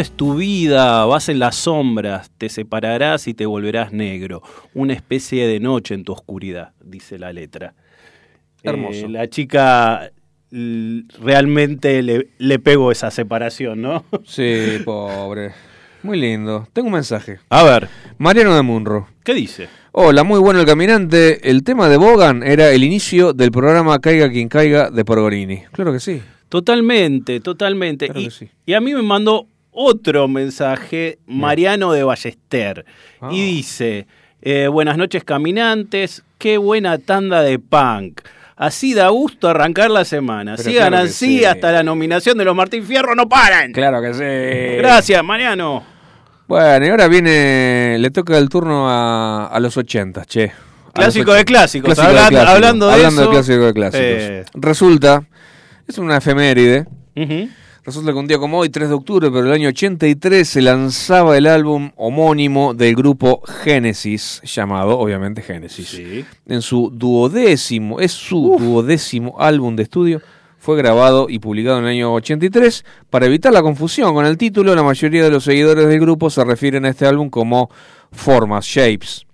C: Vives tu vida, vas en las sombras, te separarás y te volverás negro. Una especie de noche en tu oscuridad, dice la letra.
A: Hermoso.
C: Eh, la chica realmente le, le pegó esa separación, ¿no?
A: Sí, pobre. Muy lindo. Tengo un mensaje.
C: A ver,
A: Mariano de Munro.
C: ¿qué dice?
A: Hola, muy bueno el caminante. El tema de Bogan era el inicio del programa Caiga quien caiga de Porgorini. Claro que sí.
C: Totalmente, totalmente.
A: Claro
C: y,
A: que sí.
C: y a mí me mandó otro mensaje, Mariano de Ballester,
A: Ah.
C: y dice, eh, buenas noches caminantes, qué buena tanda de punk. Así da gusto arrancar la semana.
A: Pero
C: Sigan
A: claro
C: así
A: sí.
C: hasta la nominación de los Martín Fierro, no paran.
A: Claro que sí.
C: Gracias, Mariano.
A: Bueno, y ahora viene, le toca el turno a, a los 80, che.
C: Clásico de
A: 80.
C: clásicos.
A: Clásico de clásicos.
C: hablando de
A: Hablando
C: eso,
A: clásico de clásicos.
C: eh.
A: Resulta, es una efeméride.
C: Ujú.
A: Resulta que un día como hoy, 3 de octubre, pero el año 83, se lanzaba el álbum homónimo del grupo Genesis, llamado obviamente Genesis.
C: Sí.
A: En su duodécimo, es su duodécimo álbum de estudio
B: fue grabado y publicado en el año 83. Para evitar la confusión con el título, la mayoría de los seguidores del grupo se refieren a este álbum como Formas, Shapes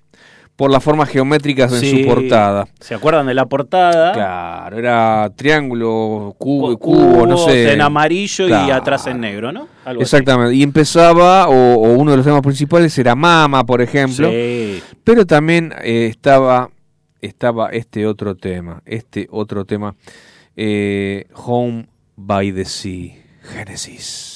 B: por las formas geométricas
C: sí.
B: su portada.
C: ¿Se acuerdan de la portada?
B: Claro, era triángulo, cubo,
C: cubo,
B: cubo no sé.
C: En amarillo y atrás en negro, ¿no?
B: Exactamente. Y empezaba, o, o, uno de los temas principales era Mama, por ejemplo.
C: Sí.
B: Pero también eh, estaba, estaba este otro tema, este otro tema, eh, Home by the Sea, Génesis.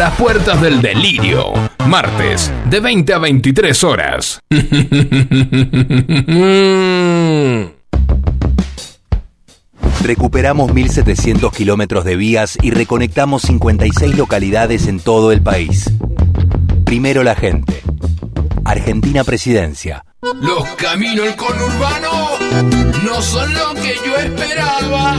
E: las puertas del delirio, martes, de 20 a 23 horas.
J: Recuperamos 1.700 kilómetros de vías y reconectamos 56 localidades en todo el país. Primero la gente. Argentina Presidencia.
E: Los caminos del conurbano no son lo que yo esperaba,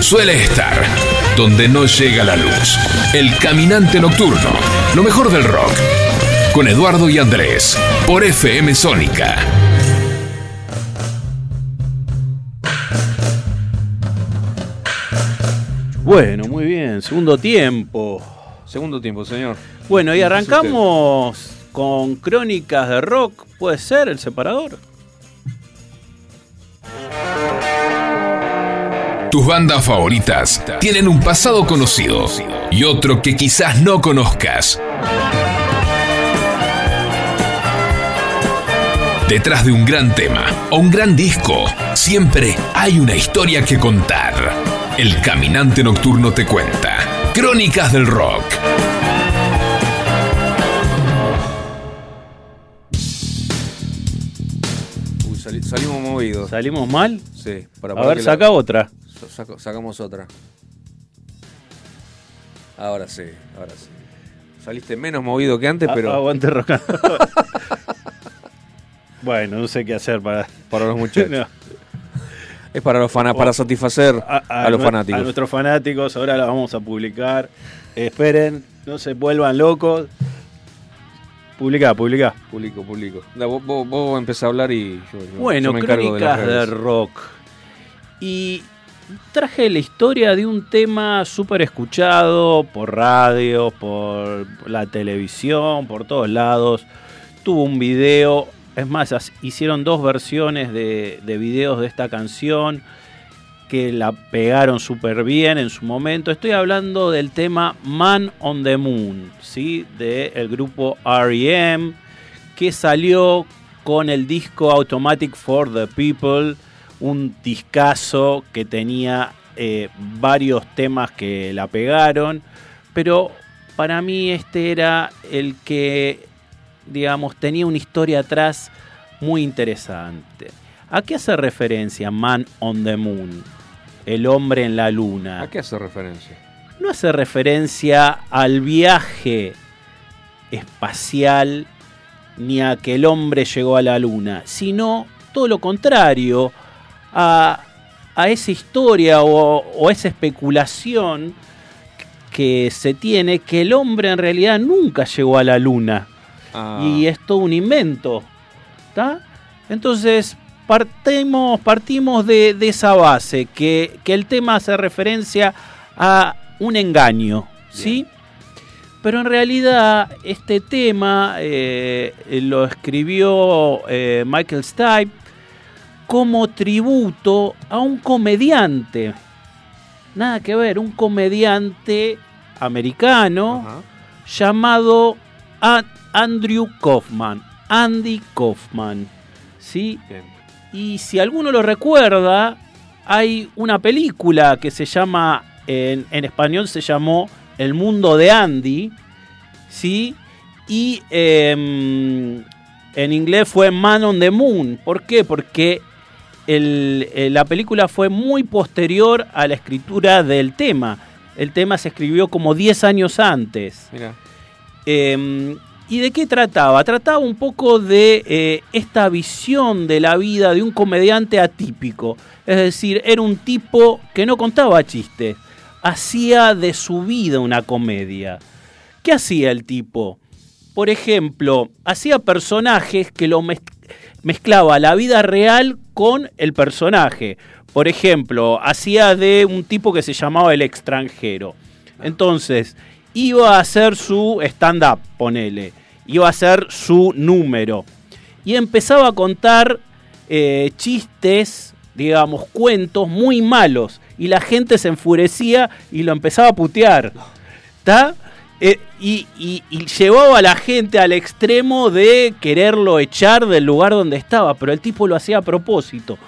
K: Suele estar donde no llega la luz. El caminante nocturno. Lo mejor del rock. Con Eduardo y Andrés. Por FM Sónica.
C: Bueno, muy bien. Segundo tiempo.
A: Segundo tiempo, señor.
C: Bueno, y arrancamos con crónicas de rock. ¿Puede ser el separador?
K: Tus bandas favoritas tienen un pasado conocido y otro que quizás no conozcas. Detrás de un gran tema o un gran disco, siempre hay una historia que contar. El Caminante Nocturno te cuenta. Crónicas del Rock.
A: Uy, sali- salimos movidos.
C: ¿Salimos mal?
A: Sí. Para
C: A ver,
A: que la-
C: saca otra.
A: Saco- sacamos otra. Ahora sí, ahora sí. Saliste menos movido que antes, pero
C: Aguante bueno, no sé qué hacer para.
A: para los muchachos.
C: No.
A: Es para los fana- para satisfacer a, los fanáticos.
C: A nuestros fanáticos, ahora la vamos a publicar. Esperen, no se vuelvan locos. Publicá, publicá.
A: Publico, publico. Vos, vos, vos empezás a hablar y yo,
C: Bueno,
A: yo me encargo de las
C: crónicas de,
A: redes.
C: rock. Y traje la historia de un tema súper escuchado por radio, por la televisión, por todos lados. Tuvo un video, es más, hicieron dos versiones de, de videos de esta canción que la pegaron súper bien en su momento. Estoy hablando del tema Man on the Moon, ¿sí? del grupo REM, que salió con el disco Automatic for the People, un discazo que tenía eh, varios temas que la pegaron, pero para mí este era el que, digamos, tenía una historia atrás muy interesante. ¿A qué hace referencia Man on the Moon? El hombre en la luna.
A: ¿A qué hace referencia?
C: No hace referencia al viaje espacial ni a que el hombre llegó a la luna, sino todo lo contrario, a, a esa historia o, o esa especulación que se tiene que el hombre en realidad nunca llegó a la luna
A: Ah,
C: y es todo un invento. ¿tá? Entonces partimos, partimos de, de esa base, que, que el tema hace referencia a un engaño, ¿sí? Pero en realidad este tema eh, lo escribió eh, Michael Stipe como tributo a un comediante. Nada que ver, un comediante americano llamado A- Andrew Kaufman. Andy Kaufman. ¿Sí? Y si alguno lo recuerda, hay una película que se llama, en, en español se llamó El mundo de Andy, ¿sí? Y em, en inglés fue Man on the Moon. ¿Por qué? Porque el- eh, la película fue muy posterior a la escritura del tema. El tema se escribió como 10 años antes.
A: Mira.
C: Eh, ¿Y de qué trataba? Trataba un poco de eh, esta visión de la vida de un comediante atípico. Es decir, era un tipo que no contaba chistes, hacía de su vida una comedia. ¿Qué hacía el tipo? Por ejemplo, hacía personajes que lo mez- mezclaba la vida real con el personaje. Por ejemplo, hacía de un tipo que se llamaba el extranjero. Entonces, iba a hacer su stand-up, ponele. Iba a hacer su número. Y empezaba a contar eh, chistes, digamos, cuentos muy malos. Y la gente se enfurecía y lo empezaba a putear. ¿Está? Eh, y, y- y llevaba a la gente al extremo de quererlo echar del lugar donde estaba. Pero el tipo lo hacía a propósito.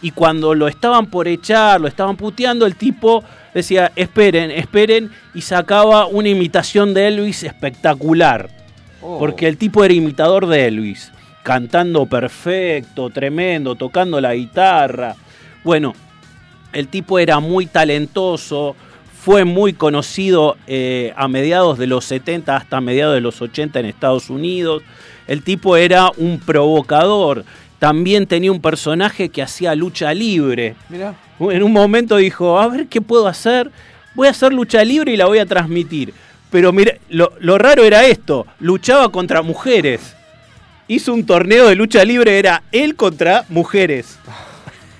C: Y cuando lo estaban por echar, lo estaban puteando, el tipo decía, esperen, esperen, y sacaba una imitación de Elvis espectacular. Porque el tipo era imitador de Elvis, cantando perfecto, tremendo, tocando la guitarra. Bueno, el tipo era muy talentoso, fue muy conocido eh, a mediados de los 70 hasta mediados de los 80 en Estados Unidos. El tipo era un provocador. También tenía un personaje que hacía lucha libre.
A: Mira.
C: En un momento dijo, a ver qué puedo hacer. Voy a hacer lucha libre y la voy a transmitir. Pero mira, lo, lo raro era esto. Luchaba contra mujeres. Hizo un torneo de lucha libre, era él contra mujeres.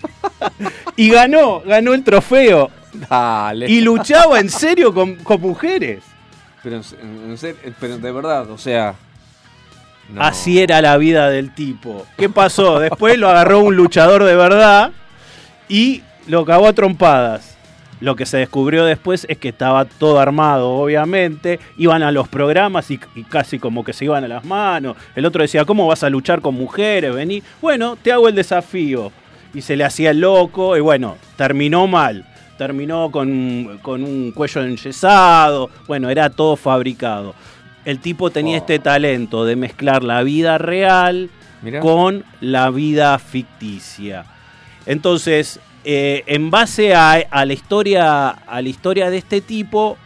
C: y ganó, ganó el trofeo.
A: Dale.
C: Y luchaba en serio con, con mujeres.
A: Pero, en- en serio, pero de verdad, o sea. no.
C: Así era la vida del tipo. ¿Qué pasó? Después lo agarró un luchador de verdad y lo cagó a trompadas. Lo que se descubrió después es que estaba todo armado, obviamente. Iban a los programas y, y casi como que se iban a las manos. El otro decía, ¿cómo vas a luchar con mujeres? Vení. Bueno, te hago el desafío. Y se le hacía el loco y bueno, terminó mal. Terminó con, con un cuello enyesado. Bueno, era todo fabricado. El tipo tenía este talento de mezclar la vida real
A: Mirá.
C: con la vida ficticia. Entonces, eh, en base a, a la historia, a la historia de este tipo,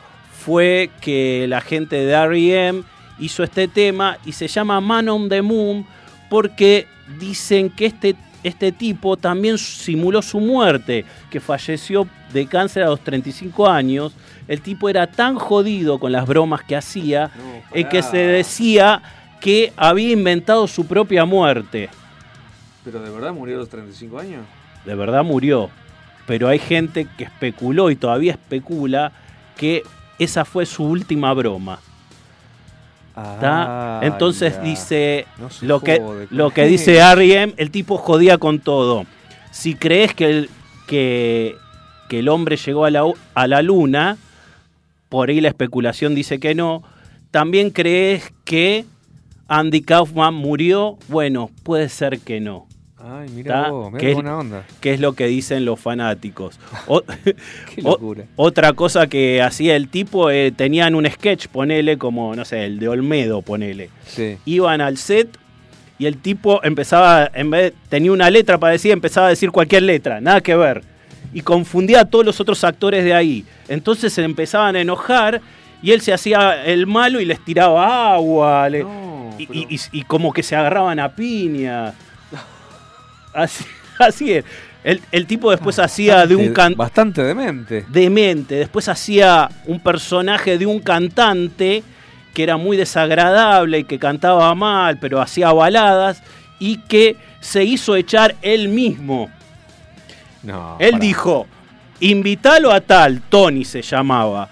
C: fue que la gente de R.E.M. hizo este tema y se llama Man on the Moon porque dicen que este este tipo también simuló su muerte, que falleció de cáncer a los 35 años. El tipo era tan jodido con las bromas que hacía, eh, que se decía que había inventado su propia muerte.
A: ¿Pero de verdad murió a los 35 años?
C: De verdad murió. Pero hay gente que especuló y todavía especula que esa fue su última broma.
A: Ah,
C: Entonces
A: ya.
C: dice
A: No
C: lo que, lo que dice. R.E.M., el tipo jodía con todo. Si crees que el, que, que el hombre llegó a la, a la luna, por ahí la especulación dice que no. También crees que Andy Kaufman murió, bueno, puede ser que no.
A: Ay, mira vos, mirá
C: Que
A: qué
C: es-
A: onda.
C: que es lo que dicen los fanáticos. O-
A: Qué locura.
C: o- otra cosa que hacía el tipo, eh, tenían un sketch, ponele como, no sé, el de Olmedo, ponele.
A: Sí.
C: Iban al set y el tipo empezaba, en vez tenía una letra para decir, empezaba a decir cualquier letra, nada que ver. Y confundía a todos los otros actores de ahí. Entonces se empezaban a enojar y él se hacía el malo y les tiraba agua. le- y, y- y- y como que se agarraban a piña. Así, así es. El, el tipo después hacía de un can-
A: Bastante demente.
C: demente. Después hacía un personaje de un cantante que era muy desagradable y que cantaba mal, pero hacía baladas y que se hizo echar él mismo.
A: No.
C: él dijo, invítalo a tal, Tony se llamaba,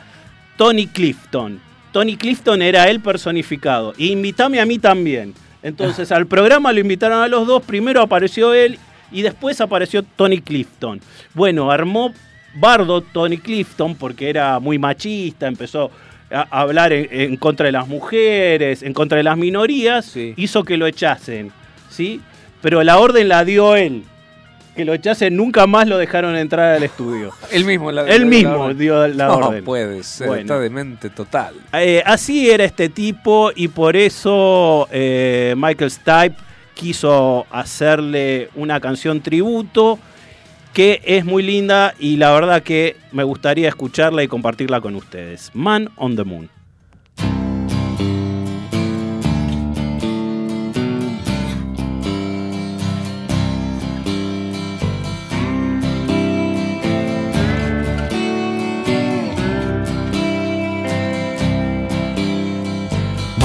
C: Tony Clifton. Tony Clifton era él personificado. Invítame a mí también. Entonces al programa lo invitaron a los dos. Primero apareció él y después apareció Tony Clifton. Bueno, armó bardo Tony Clifton porque era muy machista, empezó a hablar en, en contra de las mujeres, en contra de las minorías, hizo que lo echasen, ¿sí? Pero la orden la dio él. Que lo echasen, nunca más lo dejaron entrar al estudio.
A: Él mismo la-
C: Él
A: la-
C: mismo
A: la-
C: dio la
A: no
C: orden.
A: puede ser,
C: Bueno.
A: está demente total.
C: Eh, así era este tipo y por eso eh, Michael Stipe quiso hacerle una canción tributo que es muy linda y la verdad que me gustaría escucharla y compartirla con ustedes. Man on the Moon.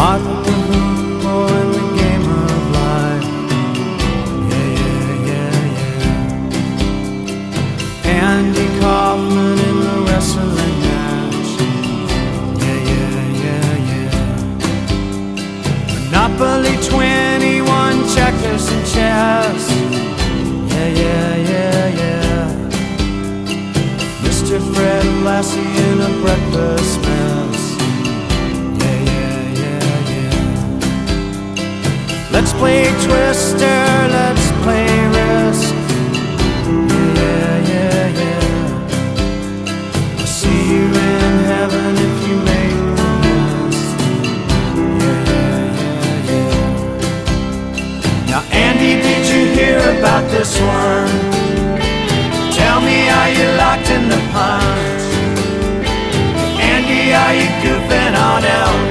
B: Martin Luther in the game of life. Yeah, yeah, yeah, yeah. Andy Kaufman in the wrestling match. Yeah, yeah, yeah, yeah. Monopoly 21 checkers and chess. Yeah, yeah, yeah, yeah. Mr. Fred Lassie in a breakfast Let's play Twister, let's play Risk. Yeah, yeah, yeah. I'll see you in heaven if you make the list. Yeah, yeah, yeah, yeah. Now, Andy, did you hear about this one? Tell me, are you locked in the punch? Andy, are you goofing on Elvis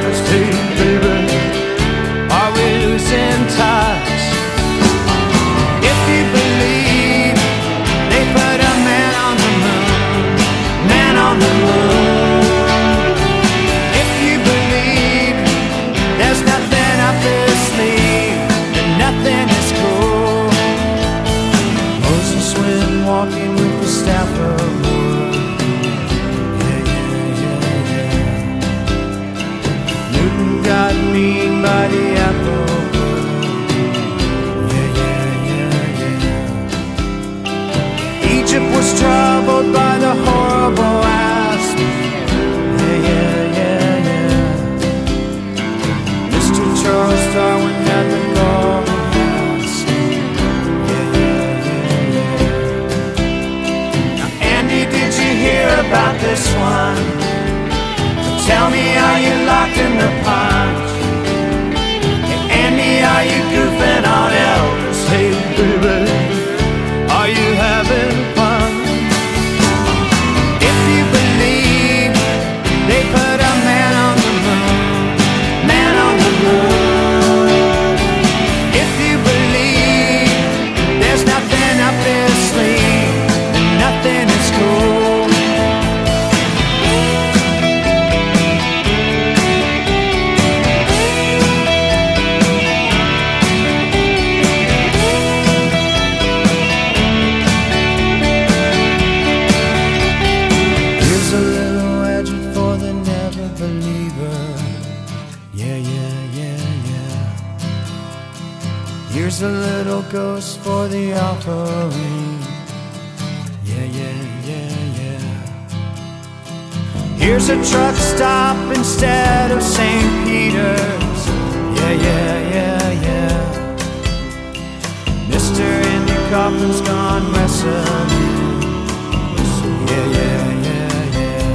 B: one? Here's a truck stop instead of St. Peter's. Yeah, yeah, yeah, yeah. Mr. Andy Kaufman's gone wrestling. Yeah, yeah, yeah, yeah.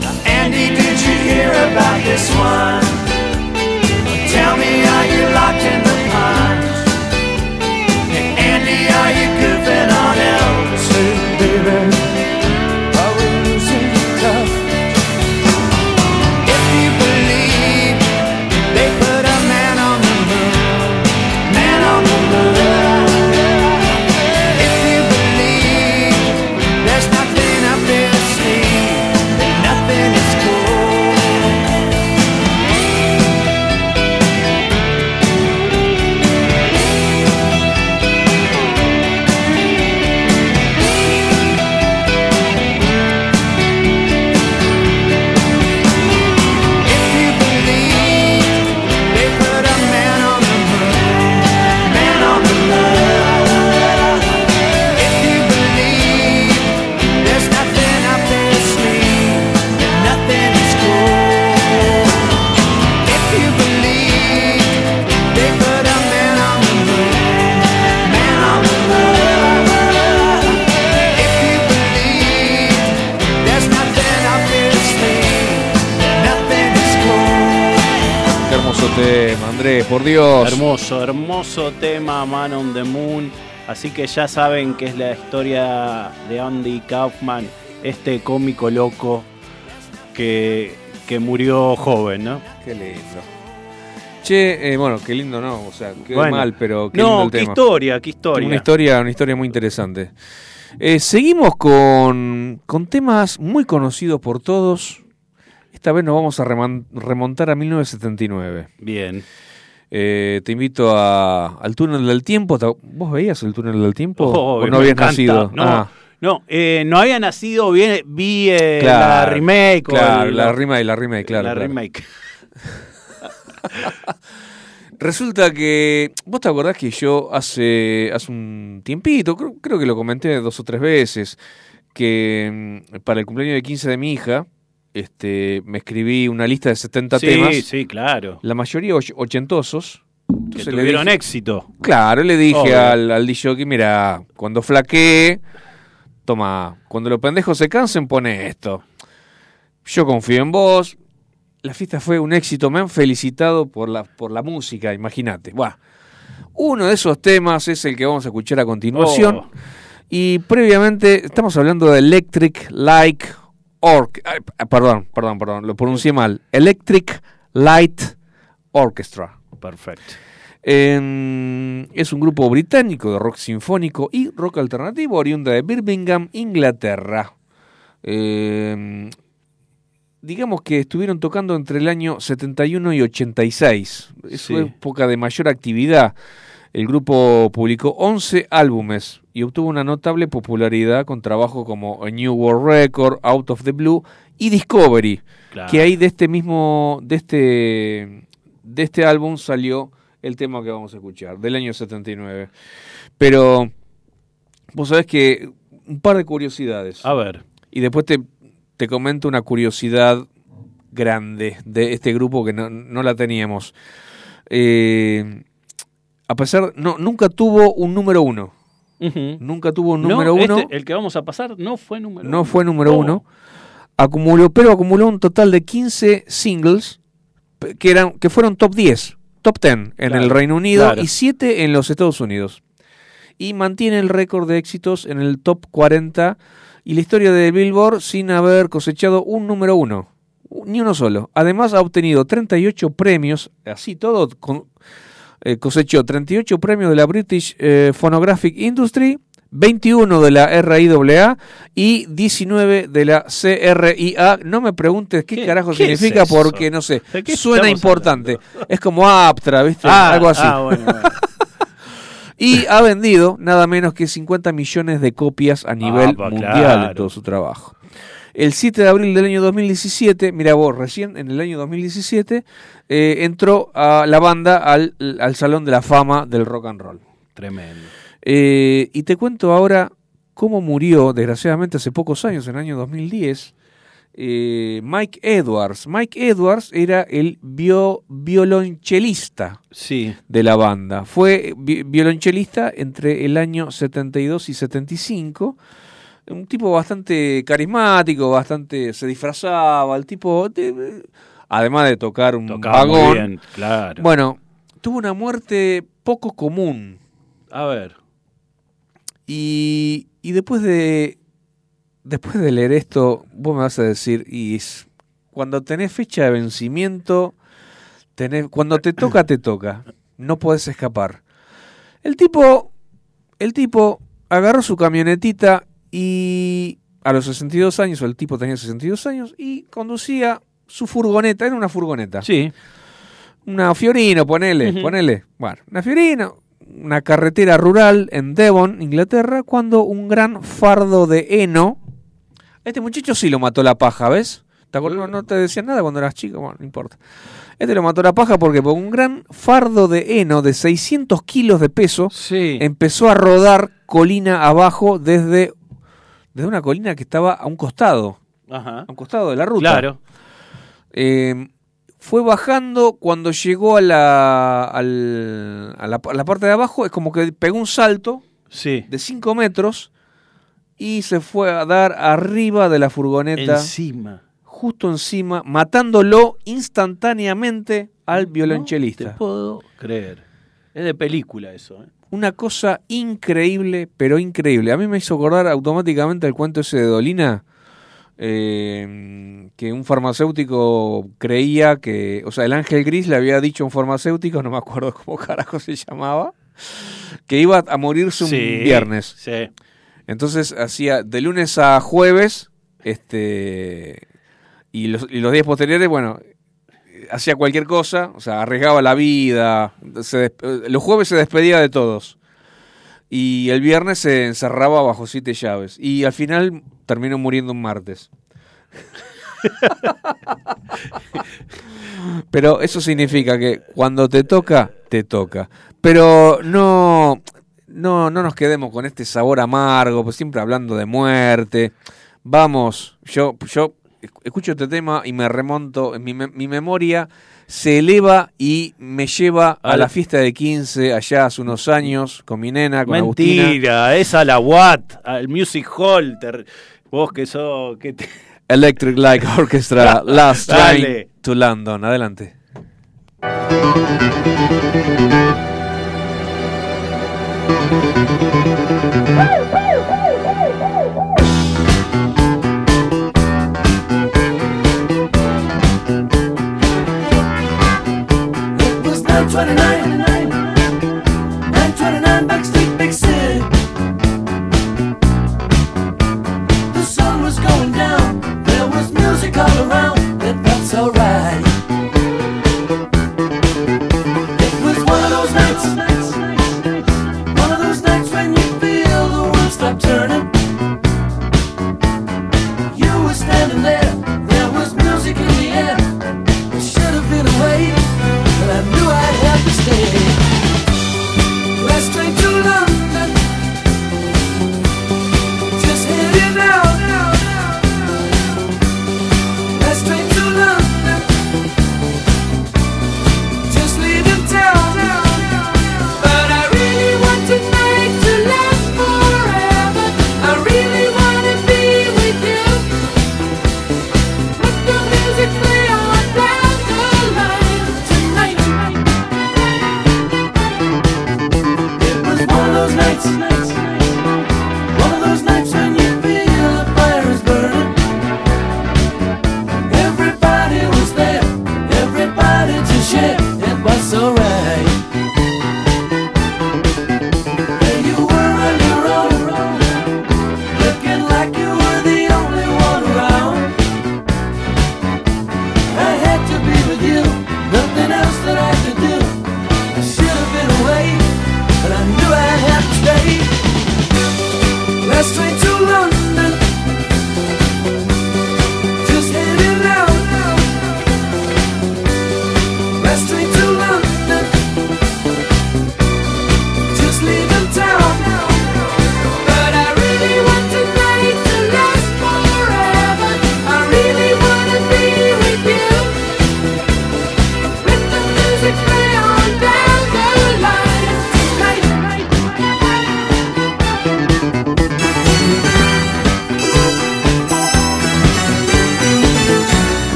B: Now, Andy, did you hear about this one?
A: Por Dios.
C: Hermoso, hermoso tema Man on the Moon. Así que ya saben que es la historia de Andy Kaufman, este cómico loco que, que murió joven, ¿no?
A: Qué lindo. Che, eh, bueno, qué lindo, ¿no? O sea, qué
C: Bueno.
A: mal, pero qué lindo
C: No,
A: el
C: qué
A: tema.
C: historia, qué historia.
A: Una historia, una historia muy interesante. Eh, seguimos con, con temas muy conocidos por todos. Esta vez nos vamos a remontar a 1979.
C: Bien.
A: Eh, te invito a- al túnel del tiempo. ¿Te- ¿Vos veías el túnel del tiempo?
C: Oh,
A: ¿O no habías
C: encanta.
A: nacido?
C: No,
A: Ah,
C: no, eh, no había nacido, bien, vi eh, la remake.
A: Claro,
C: el-
A: la remake, la remake, claro.
C: la
A: claro.
C: remake.
A: Resulta que. ¿Vos te acordás que yo hace, hace un tiempito, creo, creo que lo comenté dos o tres veces, que mm, para el cumpleaños de 15 de mi hija, este, me escribí una lista de 70
C: Sí,
A: temas.
C: sí, claro.
A: La mayoría och- ochentosos.
C: Que
A: Entonces le
C: tuvieron
A: dije-
C: éxito.
A: Claro, le dije
C: Obvio.
A: al, al DJ, mira, cuando flaquee, toma, cuando los pendejos se cansen, pone esto. Yo confío en vos. La fiesta fue un éxito, me han felicitado por la, por la música, imagínate. Uno de esos temas es el que vamos a escuchar a continuación.
C: Oh.
A: Y previamente estamos hablando de Electric Light Orchestra. Perdón, perdón, perdón, lo pronuncié mal. Electric Light Orchestra.
C: Perfecto.
A: En- es un grupo británico de rock sinfónico y rock alternativo oriunda de Birmingham, Inglaterra. Eh, digamos que estuvieron tocando entre el año 71 y 86. Es
C: Sí.
A: su época de mayor actividad. El grupo publicó 11 álbumes y obtuvo una notable popularidad con trabajos como A New World Record, Out of the Blue y Discovery.
C: Claro.
A: Que ahí de este mismo, de este, de este álbum salió el tema que vamos a escuchar, del año 79. Pero vos sabés que un par de curiosidades.
C: A ver.
A: Y después te, te comento una curiosidad grande de este grupo que no, no la teníamos. Eh, a pesar, no, nunca tuvo un número uno. Nunca tuvo un
C: No,
A: número uno.
C: este, el que vamos a pasar no fue número
A: no
C: uno.
A: fue número
C: Oh.
A: uno. Acumuló, pero acumuló un total de 15 singles que, eran, que fueron top 10, top 10 en
C: Claro,
A: el Reino Unido
C: claro.
A: y 7 en los Estados Unidos. Y mantiene el récord de éxitos en el top 40 y la historia de Billboard sin haber cosechado un número uno, ni uno solo. Además ha obtenido 38 premios, así todo con- eh, cosechó 38 premios de la British eh, Phonographic Industry, 21 de la RIAA y 19 de la CRIA. No me preguntes qué,
C: ¿Qué-
A: carajo
C: qué
A: significa porque no sé,
C: ¿De qué
A: suena importante. Es como Aptra, ¿viste?
C: Ah,
A: Algo así.
C: ah, bueno, bueno.
A: Y ha vendido nada menos que 50 millones de copias a nivel
C: Ah,
A: mundial
C: claro.
A: en todo su trabajo. El 7 de abril del año 2017, mira vos, recién en el año 2017, eh, entró a la banda al, al Salón de la Fama del Rock and Roll.
C: Tremendo.
A: Eh, y te cuento ahora cómo murió, desgraciadamente, hace pocos años, en el año 2010, eh, Mike Edwards. Mike Edwards era el bio- violonchelista
C: Sí.
A: de la banda. Fue vi- violonchelista entre el año 72 y 75. Un tipo bastante carismático, bastante se disfrazaba, el tipo, de- además de tocar un
C: Tocaba muy
A: vagón.
C: bien, claro.
A: Bueno, tuvo una muerte poco común.
C: A ver.
A: Y, y después de después de leer esto, vos me vas a decir, y es- cuando tenés fecha de vencimiento, tenés, cuando te toca, te toca. No podés escapar. El tipo, el tipo agarró su camionetita y a los 62 años, o el tipo tenía 62 años, y conducía su furgoneta, era una furgoneta.
C: Sí.
A: Una Fiorino, ponele, ponele. Bueno, una Fiorino, una carretera rural en Devon, Inglaterra, cuando un gran fardo de heno. Este muchacho sí lo mató la paja, ¿ves? ¿Te acuerdas? No, te decían nada cuando eras chico, bueno, no importa. Este lo mató la paja porque por un gran fardo de heno de 600 kilos de peso
C: Sí.
A: empezó a rodar colina abajo desde, desde una colina que estaba a un costado,
C: Ajá.
A: a un costado de la ruta.
C: Claro.
A: Eh, fue bajando cuando llegó a la, al- a la, a la parte de abajo, es como que pegó un salto
C: Sí.
A: de 5 metros y se fue a dar arriba de la furgoneta,
C: Encima.
A: justo encima, matándolo instantáneamente al
C: No
A: violonchelista.
C: te puedo creer. Es de película eso. ¿eh?
A: Una cosa increíble, pero increíble. A mí me hizo acordar automáticamente el cuento ese de Dolina, eh, que un farmacéutico creía que, o sea, el ángel gris le había dicho a un farmacéutico, no me acuerdo cómo carajo se llamaba, que iba a morirse un
C: Sí,
A: viernes.
C: Sí.
A: Entonces hacía de lunes a jueves, este, y los, días posteriores, bueno, hacía cualquier cosa, o sea, arriesgaba la vida, des- los jueves se despedía de todos. Y el viernes se encerraba bajo siete llaves. Y al final terminó muriendo un martes. Pero eso significa que cuando te toca, te toca. Pero no, no, no nos quedemos con este sabor amargo, pues siempre hablando de muerte. Vamos, yo, yo escucho este tema y me remonto, en mi, me- mi memoria se eleva y me lleva a la fiesta de 15 allá hace unos años con mi nena, con Agustina.
C: Mentira, es a la Watt, al Music Hall. te- vos que sos. Que te-
A: Electric Light Orchestra, Last
C: Dale.
A: Train to London. Adelante.
C: 29.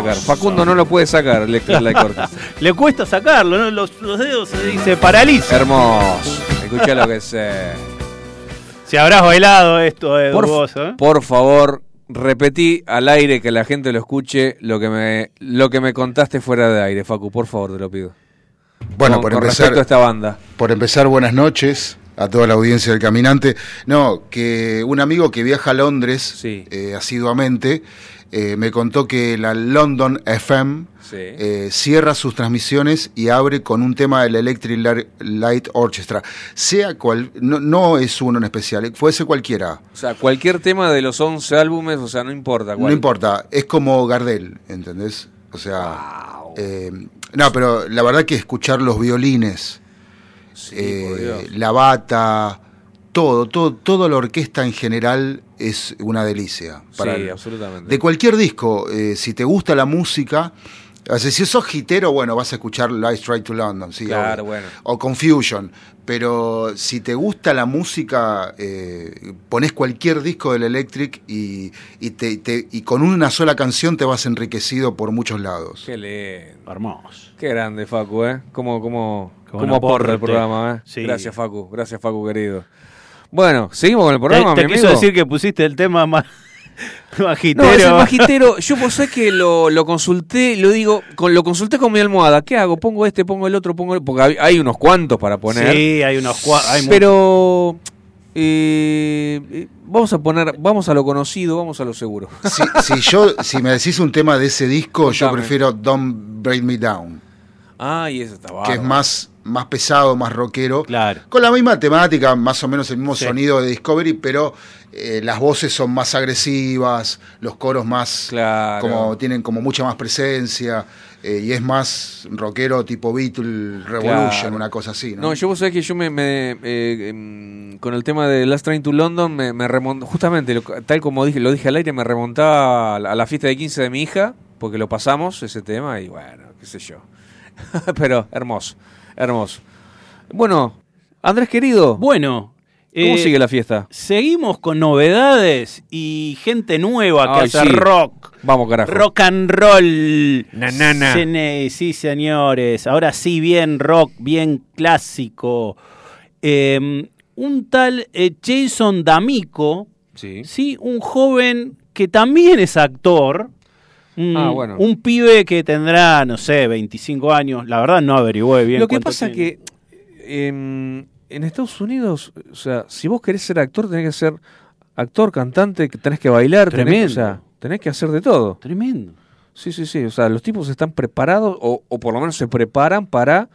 A: Sacar. Facundo no lo puede sacar, Electric Light Orchestra.
C: Le cuesta sacarlo, ¿no? Los, los dedos se, se paralizan.
A: Hermoso. Escuché lo que sé.
C: Si habrás bailado esto,
A: Por,
C: vos, ¿eh?
A: por favor, repetí al aire que la gente lo escuche lo que me lo que me contaste fuera de aire, Facu. Por favor, te lo pido.
L: Bueno,
A: Con-
L: por
A: con
L: empezar,
A: a esta banda.
L: por empezar, buenas noches a toda la audiencia del Caminante. No, que un amigo que viaja a Londres eh, asiduamente eh, me contó que la London FM
A: Sí.
L: eh, cierra sus transmisiones y abre con un tema del Electric Lar- Light Orchestra. Sea cual, no, no es uno en especial, fuese cualquiera.
A: O sea, cualquier tema de los 11 álbumes, o sea, no importa.
L: No importa, es como Gardel, ¿entendés? O sea, eh, no, pero la verdad que escuchar los violines, eh, la bata, todo, todo, toda la orquesta en general es una delicia.
A: Sí, absolutamente.
L: De cualquier disco, eh, si te gusta la música, o sea, si sos gitero, bueno, vas a escuchar Light Straight to London, sí,
A: Claro,
L: obvio.
A: bueno.
L: o Confusion. Pero si te gusta la música, eh, pones cualquier disco del Electric y, y, te- te- y con una sola canción te vas enriquecido por muchos lados.
A: Qué lindo.
C: Hermoso.
A: Qué grande, Facu, ¿eh? Cómo, cómo, cómo aporta el programa, ¿eh?
C: Sí.
A: Gracias, Facu. Gracias, Facu, querido. Bueno, seguimos con el programa,
C: te, te
A: mi
C: quiso
A: amigo.
C: decir que pusiste el tema más
A: No,
C: majitero.
A: es el majitero. Yo vos sabés que lo, lo consulté, lo digo, con, lo consulté con mi almohada. ¿Qué hago? Pongo este, pongo el otro, pongo el... Porque hay, hay unos cuantos para poner.
C: Sí, hay unos cua- hay mu-
A: Pero eh, eh, vamos a poner, vamos a lo conocido, vamos a lo seguro.
L: Si, si yo, si me decís un tema de ese disco, yo prefiero Don't Break Me Down,
A: Ah, y ese está
L: que es más, más pesado, más rockero.
C: Claro.
L: Con la misma temática, más o menos el mismo
C: Sí.
L: sonido de Discovery, pero eh, las voces son más agresivas, los coros más
A: Claro.
L: como tienen como mucha más presencia eh, y es más rockero tipo Beatle Revolution,
A: Claro.
L: una cosa así, ¿no?
A: No, yo vos sabés que yo me, me, eh, em, con el tema de Last Train to London me, me remontó, justamente, lo- tal como dije, lo dije al aire, me remontaba a la, a la fiesta de 15 de mi hija, porque lo pasamos ese tema y bueno, qué sé yo. Pero hermoso, hermoso. Bueno, Andrés querido,
C: Bueno.
A: ¿cómo
C: eh,
A: sigue la fiesta?
C: Seguimos con novedades y gente nueva que
A: Ay,
C: hace
A: sí.
C: rock.
A: Vamos, carajo.
C: Rock and roll.
A: Na, na,
C: Sí, señores. Ahora sí, bien rock, bien clásico. Eh, un tal eh, Jason D'Amico,
A: Sí.
C: sí, un joven que también es actor. Un,
A: Ah, bueno.
C: un pibe que tendrá, no sé, 25 años. La verdad no averigüé bien.
A: Lo que pasa
C: tiene.
A: que em, en Estados Unidos, o sea, si vos querés ser actor, tenés que ser actor, cantante, que tenés que bailar, tenés,
C: Tremendo.
A: o sea, tenés que hacer de todo.
C: Tremendo.
A: Sí, sí, sí. O sea, los tipos están preparados, o, o por lo menos se preparan para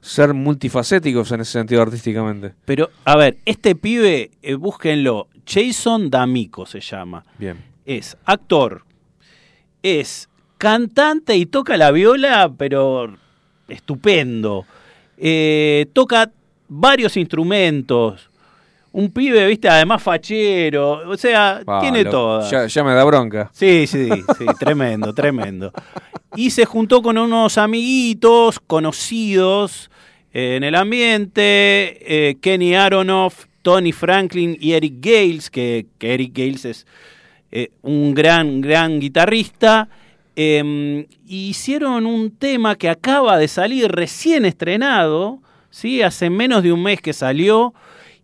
A: ser multifacéticos en ese sentido artísticamente.
C: Pero, a ver, este pibe, eh, búsquenlo. Jason D'Amico se llama.
A: Bien.
C: Es actor, es cantante y toca la viola, pero estupendo. Eh, toca varios instrumentos. Un pibe, viste, además fachero. O sea, tiene todo.
A: Ya, ya me da bronca.
C: Sí, sí, sí, tremendo, tremendo. Y se juntó con unos amiguitos conocidos eh, en el ambiente, eh, Kenny Aronoff, Tony Franklin y Eric Gales, que, que Eric Gales es eh, un gran, gran guitarrista. eh, hicieron un tema que acaba de salir recién estrenado, ¿sí? hace menos de un mes que salió,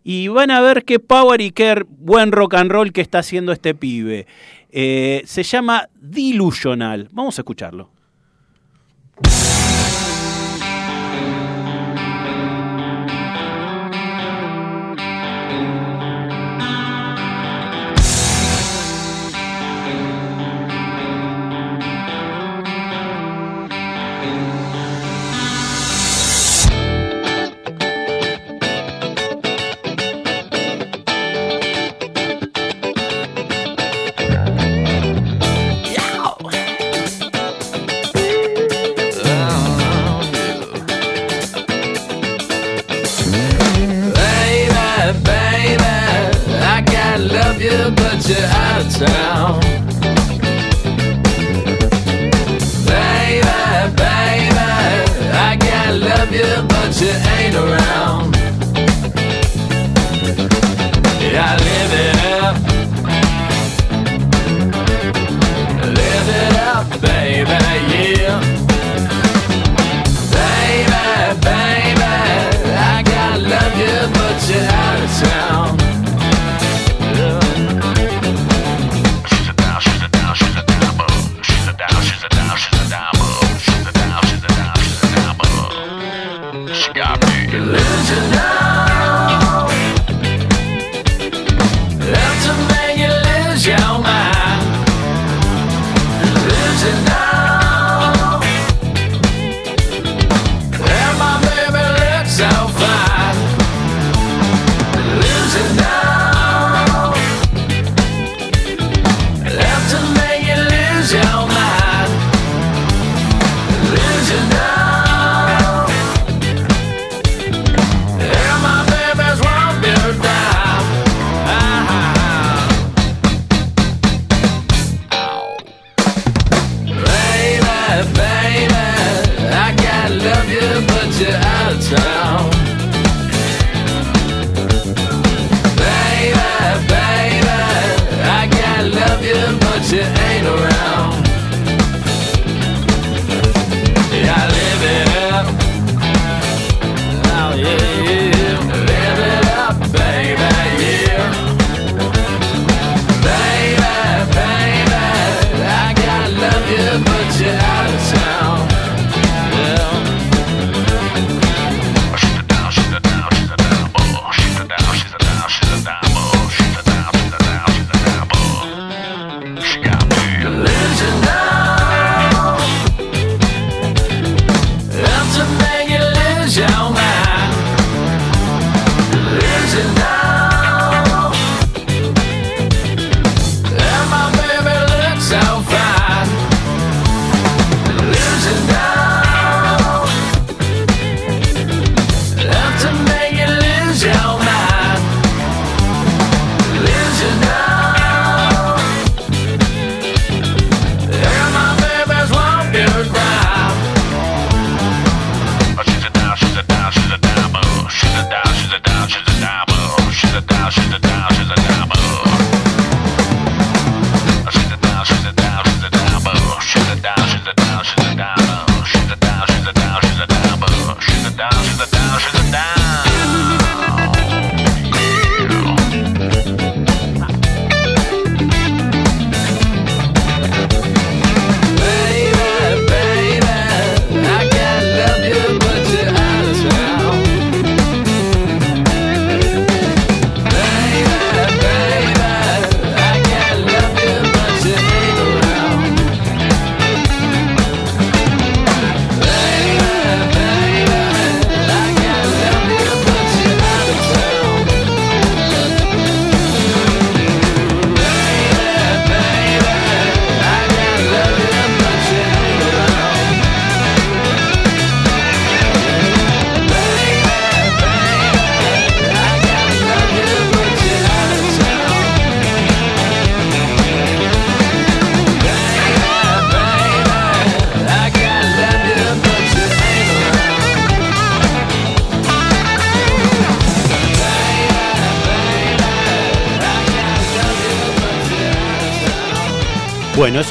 C: y van a ver qué power y qué buen rock and roll que está haciendo este pibe. Eh, se llama Delusional. Vamos a escucharlo.
M: Out of town. Baby, baby, I gotta love you, but you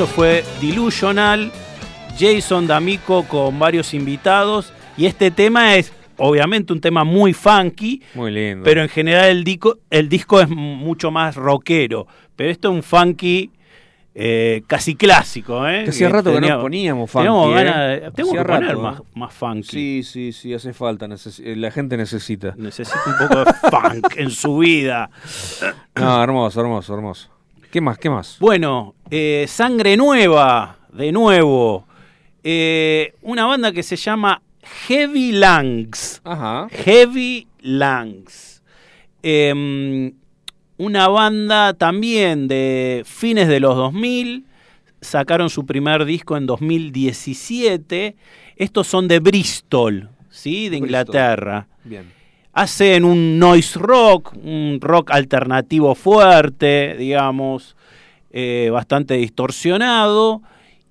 C: Eso fue Delusional, Jason D'Amico con varios invitados y este tema es obviamente un tema muy funky,
A: Muy lindo.
C: pero en general el disco, el disco es mucho más rockero, pero esto es un funky eh, casi clásico. ¿eh?
A: Que hacía rato que no poníamos funky. ¿eh?
C: ganas de-
A: Hacía
C: que poner más, más funky.
A: Sí, sí, sí, hace falta. eh, la gente necesita.
C: Necesita un poco de funk en su vida.
A: No, hermoso, hermoso, hermoso. ¿Qué más? ¿Qué más?
C: Bueno, eh, Sangre Nueva, de nuevo. Eh, una banda que se llama Heavy Lungs.
A: Ajá.
C: Heavy Lungs. Em, una banda también de fines de los 2000. Sacaron su primer disco en 2017. Estos son de Bristol, ¿sí? De
A: Bristol.
C: Inglaterra.
A: Bien.
D: Hacen un noise rock, un rock alternativo fuerte, digamos, eh, bastante distorsionado,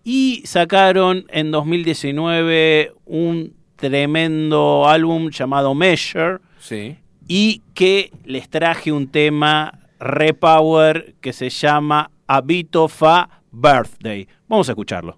D: y sacaron en 2019 un tremendo álbum llamado Measure,
A: Sí.
D: y que les traje un tema repower que se llama A Bit of a Birthday. Vamos a escucharlo.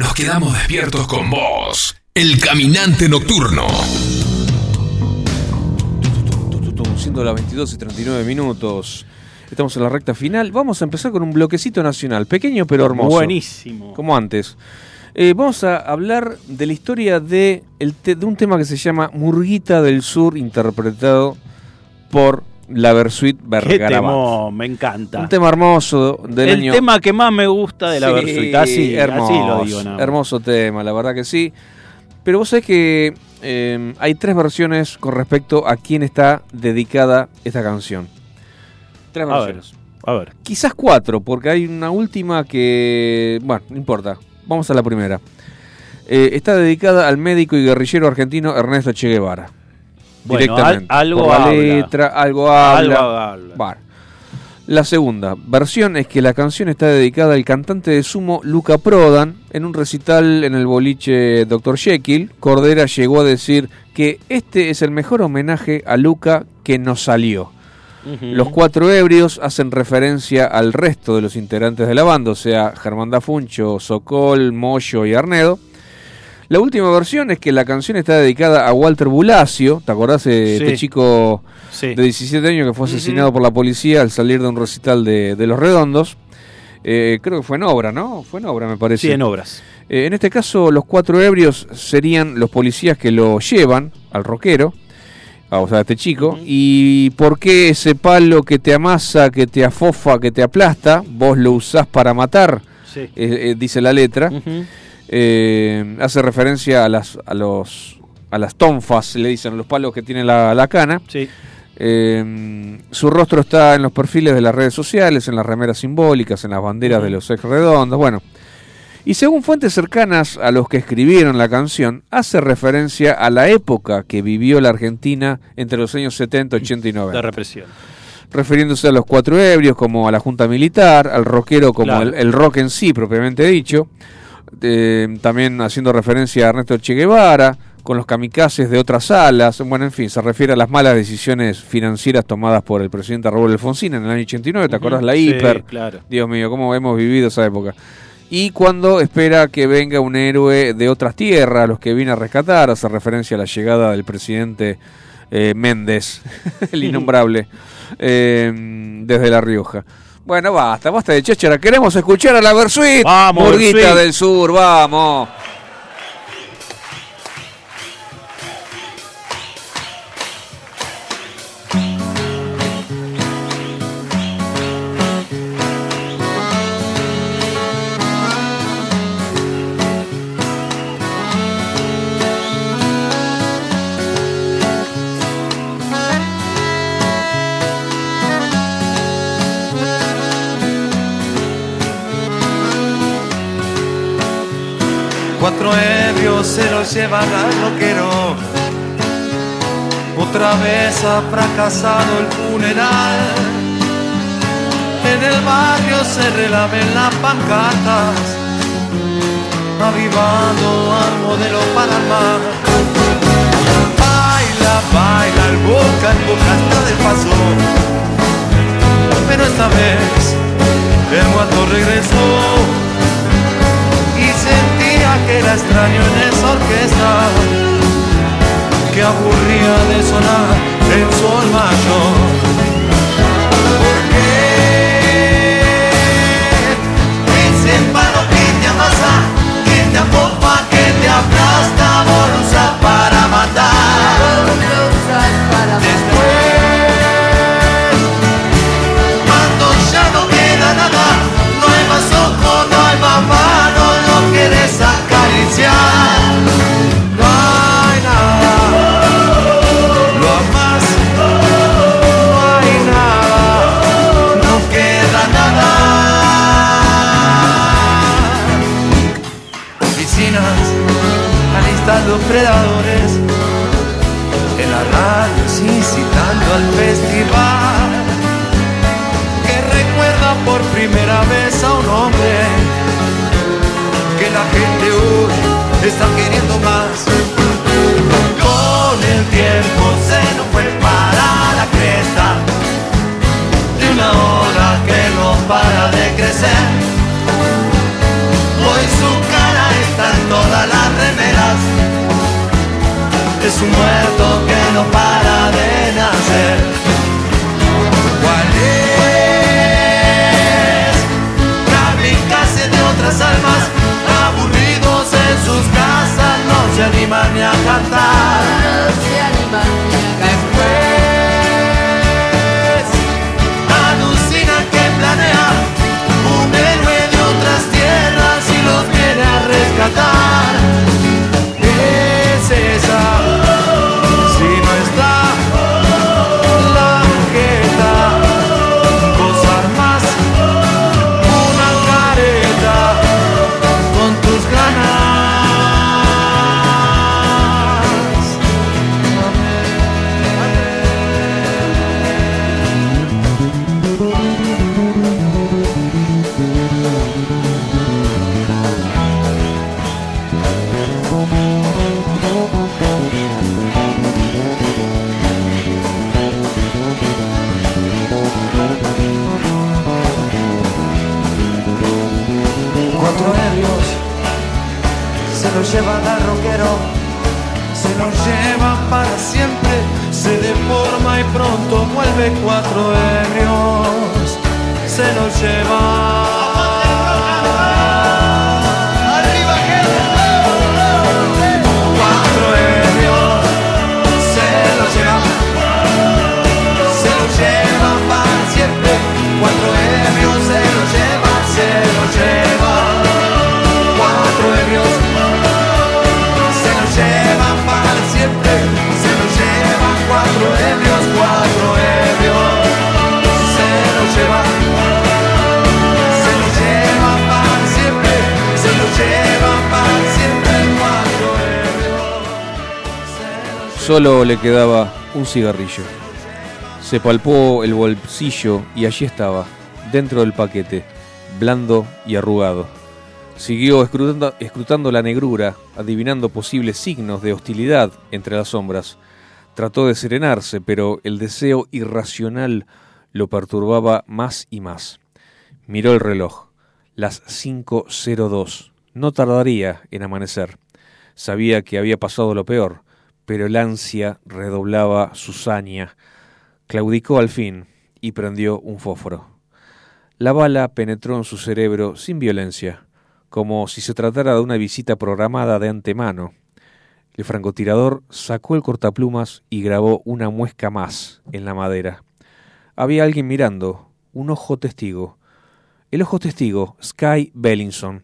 E: Nos quedamos despiertos con vos. El caminante nocturno.
A: Siendo las 22 y 39 minutos. Estamos en la recta final. Vamos a empezar con un bloquecito nacional, pequeño pero hermoso.
D: Buenísimo.
A: Como antes. Eh, vamos a hablar de la historia de, el te- de un tema que se llama Murguita del Sur, interpretado por la Versuit
D: temón, me encanta.
A: Un tema hermoso del
D: el
A: año...
D: tema que más me gusta de la
A: Sí,
D: Versuit. Así,
A: hermoso,
D: así lo digo. nada.
A: Hermoso tema, la verdad que sí. Pero vos sabés que eh, hay tres versiones con respecto a quién está dedicada esta canción. Tres
D: A ver,
A: versiones.
D: a ver.
A: Quizás cuatro, porque hay una última que... Bueno, no importa. Vamos a la primera. Eh, está dedicada al médico y guerrillero argentino Ernesto Che Guevara.
D: Bueno,
A: directamente.
D: al- algo
A: Por la
D: habla.
A: letra, algo habla.
D: Algo habla.
A: Bueno. La segunda versión es que la canción está dedicada al cantante de sumo Luca Prodan. En un recital en el boliche Dr. Jekyll, Cordera llegó a decir que este es el mejor homenaje a Luca que nos salió. Los cuatro ebrios hacen referencia al resto de los integrantes de la banda, o sea, Germán Dafuncho, Sokol, Moyo y Arnedo. La última versión es que la canción está dedicada a Walter Bulacio, ¿te acordás de
C: Sí.
A: este chico
C: Sí.
A: de 17 años que fue asesinado por la policía al salir de un recital de, de Los Redondos? Eh, creo que fue en obra, ¿no? Fue en obra, me parece.
C: Sí, en obras.
A: Eh, en este caso, los cuatro ebrios serían los policías que lo llevan al rockero, a- o sea, a este chico. ¿Y por qué ese palo que te amasa, que te afofa, que te aplasta, vos lo usás para matar?
C: Sí.
A: Eh, eh, dice la letra. Eh, hace referencia a las, a los, a las tonfas, le dicen, los palos que tiene la, la cana.
C: Sí.
A: Eh, su rostro está en los perfiles de las redes sociales, en las remeras simbólicas, en las banderas de los ex redondos, bueno. Y según fuentes cercanas a los que escribieron la canción, hace referencia a la época que vivió la Argentina entre los años 70, 80 y 90
C: De represión.
A: refiriéndose a los cuatro ebrios como a la junta militar, al rockero como
C: Claro.
A: el, el rock en sí propiamente dicho, eh, también haciendo referencia a Ernesto Che Guevara, con los kamikazes de otras salas, bueno, en fin, se refiere a las malas decisiones financieras tomadas por el presidente Raúl Alfonsín en el año 89, ¿te acordás? La
C: Sí,
A: hiper,
C: claro.
A: Dios mío, cómo hemos vivido esa época. Y cuando espera que venga un héroe de otras tierras, los que viene a rescatar, hace referencia a la llegada del presidente eh, Méndez, el innombrable, eh, desde La Rioja. Bueno, basta, basta de cháchara. Queremos escuchar a la Versuit.
C: Vamos,
A: Murguita del Sur, vamos.
N: Se llevan al rockero. Otra vez ha fracasado el funeral. En el barrio se relamen las pancartas, avivando al modelo el mar. Baila, baila, el boca en boca está de paso. Pero esta vez el muerto regresó y sentía que era extraño en esa orquesta que aburría de sonar el sol mayor.
A: Solo le quedaba un cigarrillo. Se palpó el bolsillo y allí estaba, dentro del paquete, blando y arrugado. Siguió escrutando, escrutando la negrura, adivinando posibles signos de hostilidad entre las sombras. Trató de serenarse, pero el deseo irracional lo perturbaba más y más. Miró el reloj. Las 5.02. No tardaría en amanecer. Sabía que había pasado lo peor, pero el ansia redoblaba su saña. Claudicó al fin y prendió un fósforo. La bala penetró en su cerebro sin violencia, como si se tratara de una visita programada de antemano. El francotirador sacó el cortaplumas y grabó una muesca más en la madera. Había alguien mirando, un ojo testigo. El ojo testigo, Sky Bellinson.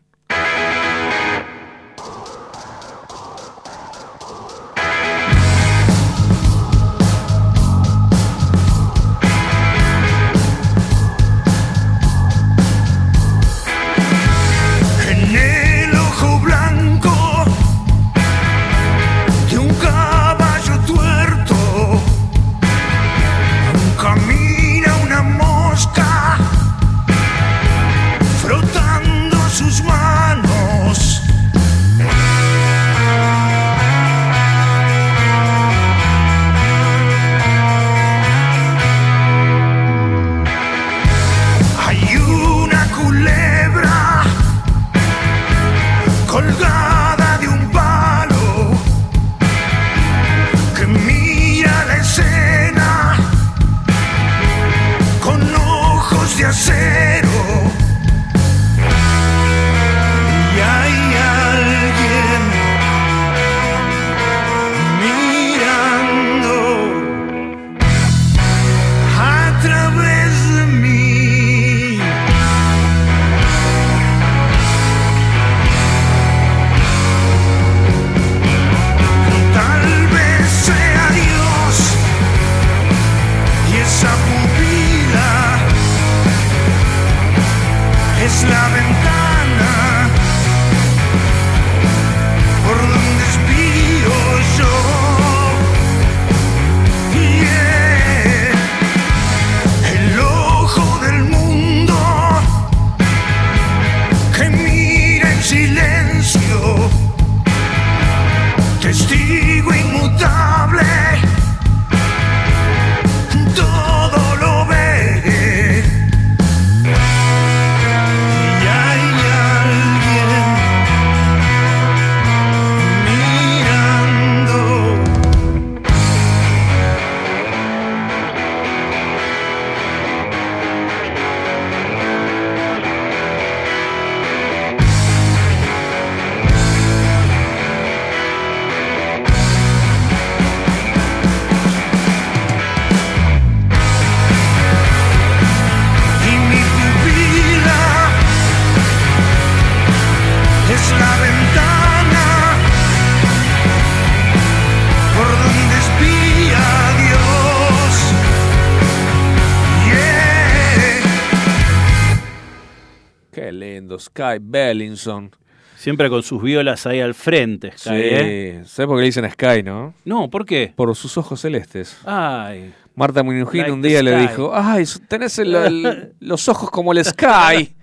C: Siempre con sus violas ahí al frente. Sky,
A: Sí,
C: ¿eh?
A: ¿sabes por qué le dicen Sky, no?
C: No, ¿por qué?
A: Por sus ojos celestes.
C: Ay.
A: Marta Minujín
C: Like
A: un día le dijo, ay, tenés el- el- los ojos como el Sky,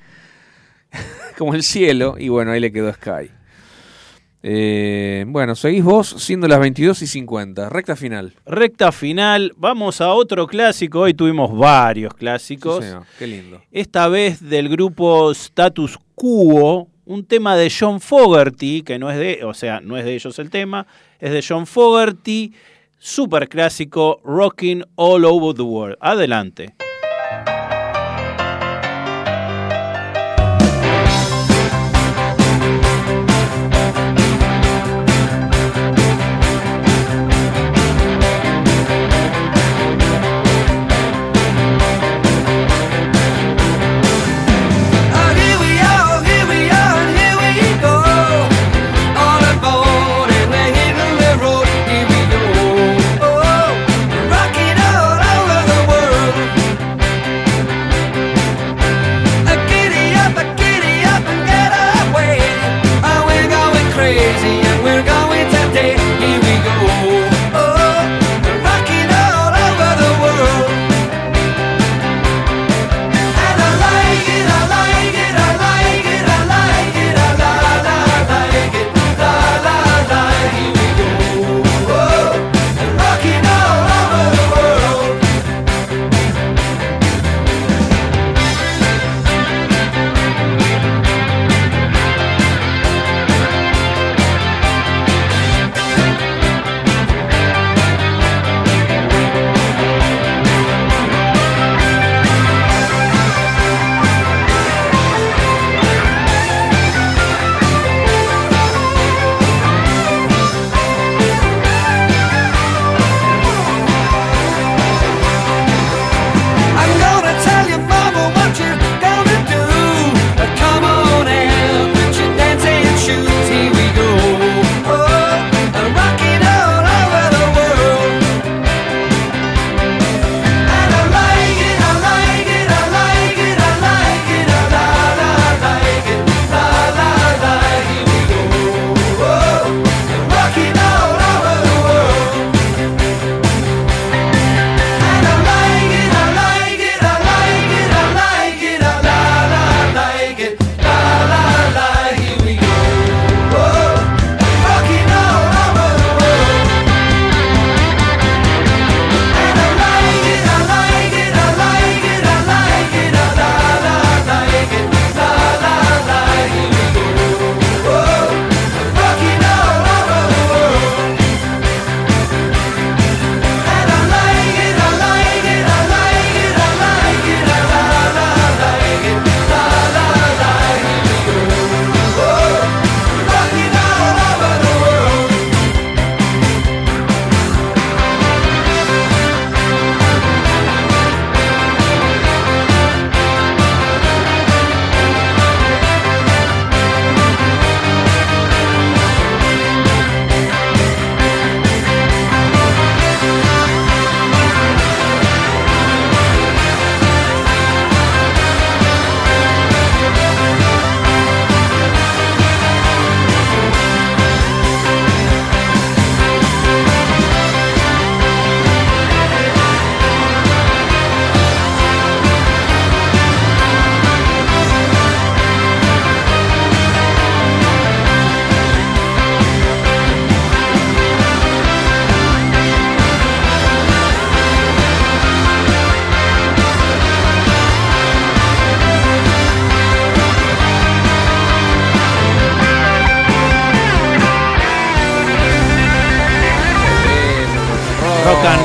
A: como el cielo, y bueno, ahí le quedó Sky. Eh, bueno, seguís vos siendo las 22 y 50, recta final.
C: Recta final, vamos a otro clásico. Hoy tuvimos varios clásicos.
A: Sí, señor, qué lindo.
C: Esta vez del grupo Status Quo, un tema de John Fogerty, que no es de, o sea, no es de ellos el tema, es de John Fogerty, super clásico, Rocking All Over the World. Adelante.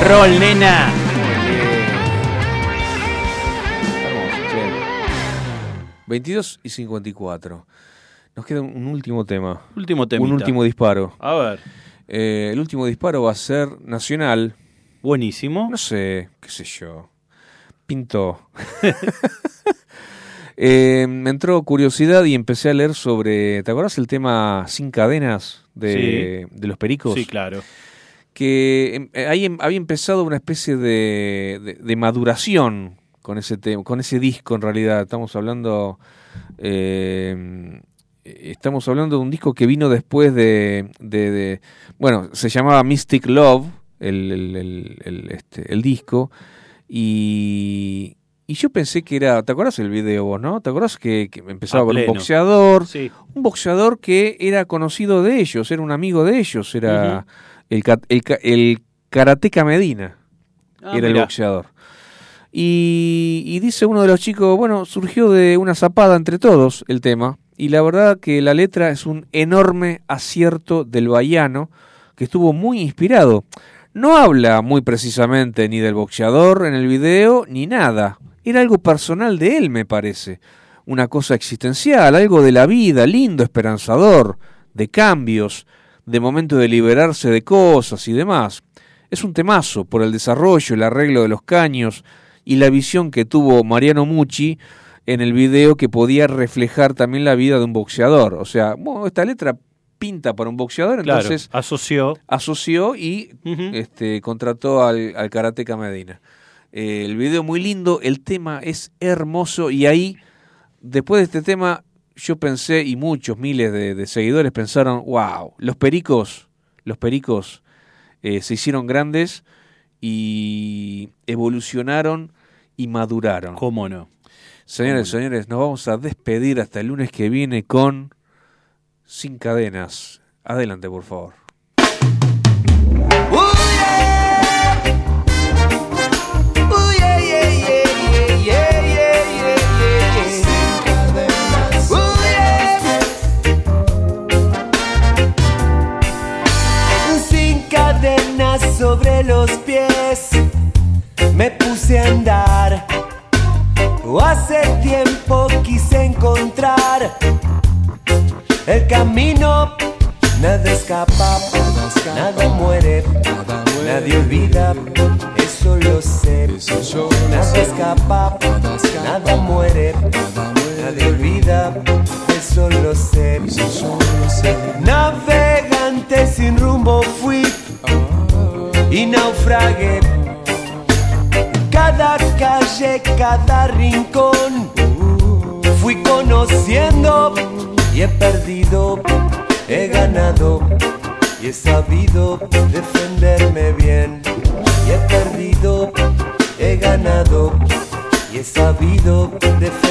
C: Roll, nena.
A: Hermoso, che. 22 y 54. Nos queda un último tema.
C: Último temita.
A: Un último disparo.
C: A ver.
A: Eh, el último disparo va a ser nacional.
C: Buenísimo.
A: No sé, qué sé yo. Pintó. Eh, me entró curiosidad y empecé a leer sobre. ¿Te acuerdas el tema Sin Cadenas de, de los Pericos?
C: Sí, claro.
A: Que em, eh, ahí em- había empezado una especie de, de- de maduración con ese tema, con ese disco en realidad. Estamos hablando eh, estamos hablando de un disco que vino después de, de- de- bueno, se llamaba Mystic Love, el, el- el- el, este, disco, y, y yo pensé que era, ¿te acuerdas el video vos, no? ¿Te acuerdas que, que empezaba con un boxeador?
C: Sí.
A: Un boxeador que era conocido de ellos, era un amigo de ellos, era el, ca- el Karateka Medina,
C: Ah,
A: era el boxeador. Y, y dice uno de los chicos, bueno, surgió de una zapada entre todos el tema. y la verdad que la letra es un enorme acierto del Baiano que estuvo muy inspirado. No habla muy precisamente ni del boxeador en el video ni nada. Era algo personal de él, me parece. Una cosa existencial, algo de la vida, lindo, esperanzador, de cambios, de momento de liberarse de cosas y demás. Es un temazo por el desarrollo, el arreglo de los caños y la visión que tuvo Mariano Mucci en el video que podía reflejar también la vida de un boxeador. O sea, bueno, esta letra pinta para un boxeador,
C: Claro,
A: entonces
C: asoció.
A: asoció y este, contrató al, al Karateka Medina. Eh, el video muy lindo, el tema es hermoso y ahí, después de este tema, yo pensé y muchos miles de, de seguidores pensaron, wow, los pericos, los pericos eh, se hicieron grandes y evolucionaron y maduraron.
C: ¿Cómo no?
A: Señores, señores, nos vamos a despedir hasta el lunes que viene con Sin Cadenas. Adelante, por favor.
O: Sobre los pies, me puse a andar. Hace tiempo quise encontrar el camino. Nada escapa, nada muere, nadie olvida, eso lo sé. Nada escapa, nada muere, nadie olvida, eso lo sé. Navegante sin rumbo fui y naufragué. Cada calle, cada rincón, fui conociendo y he perdido, he ganado y he sabido defenderme bien. Y he perdido, he ganado y he sabido defenderme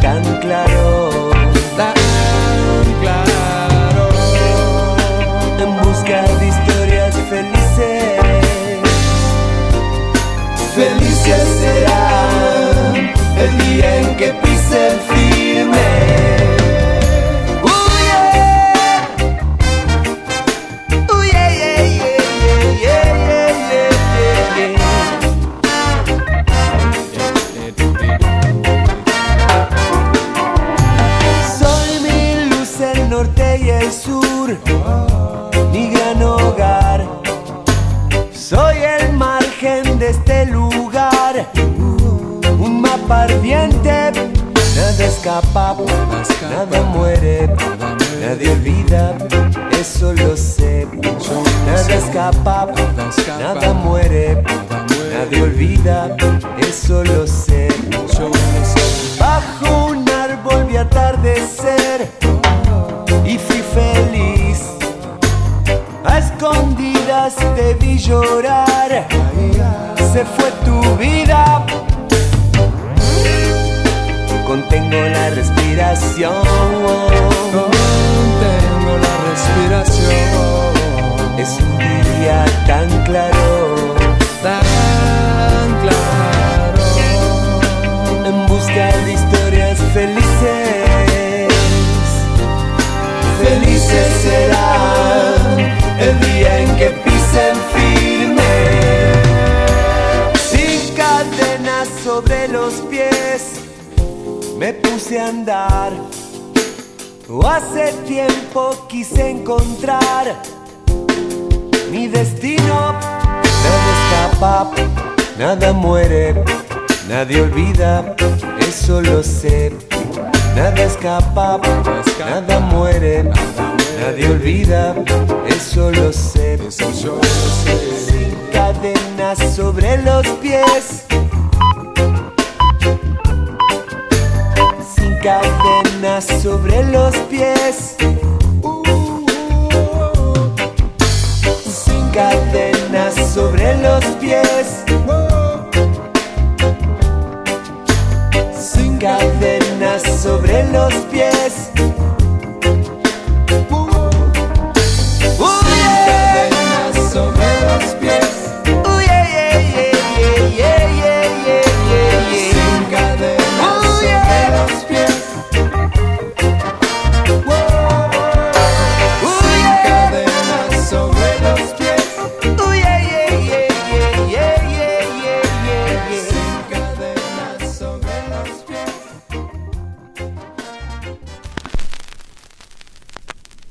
O: tan claro. sky now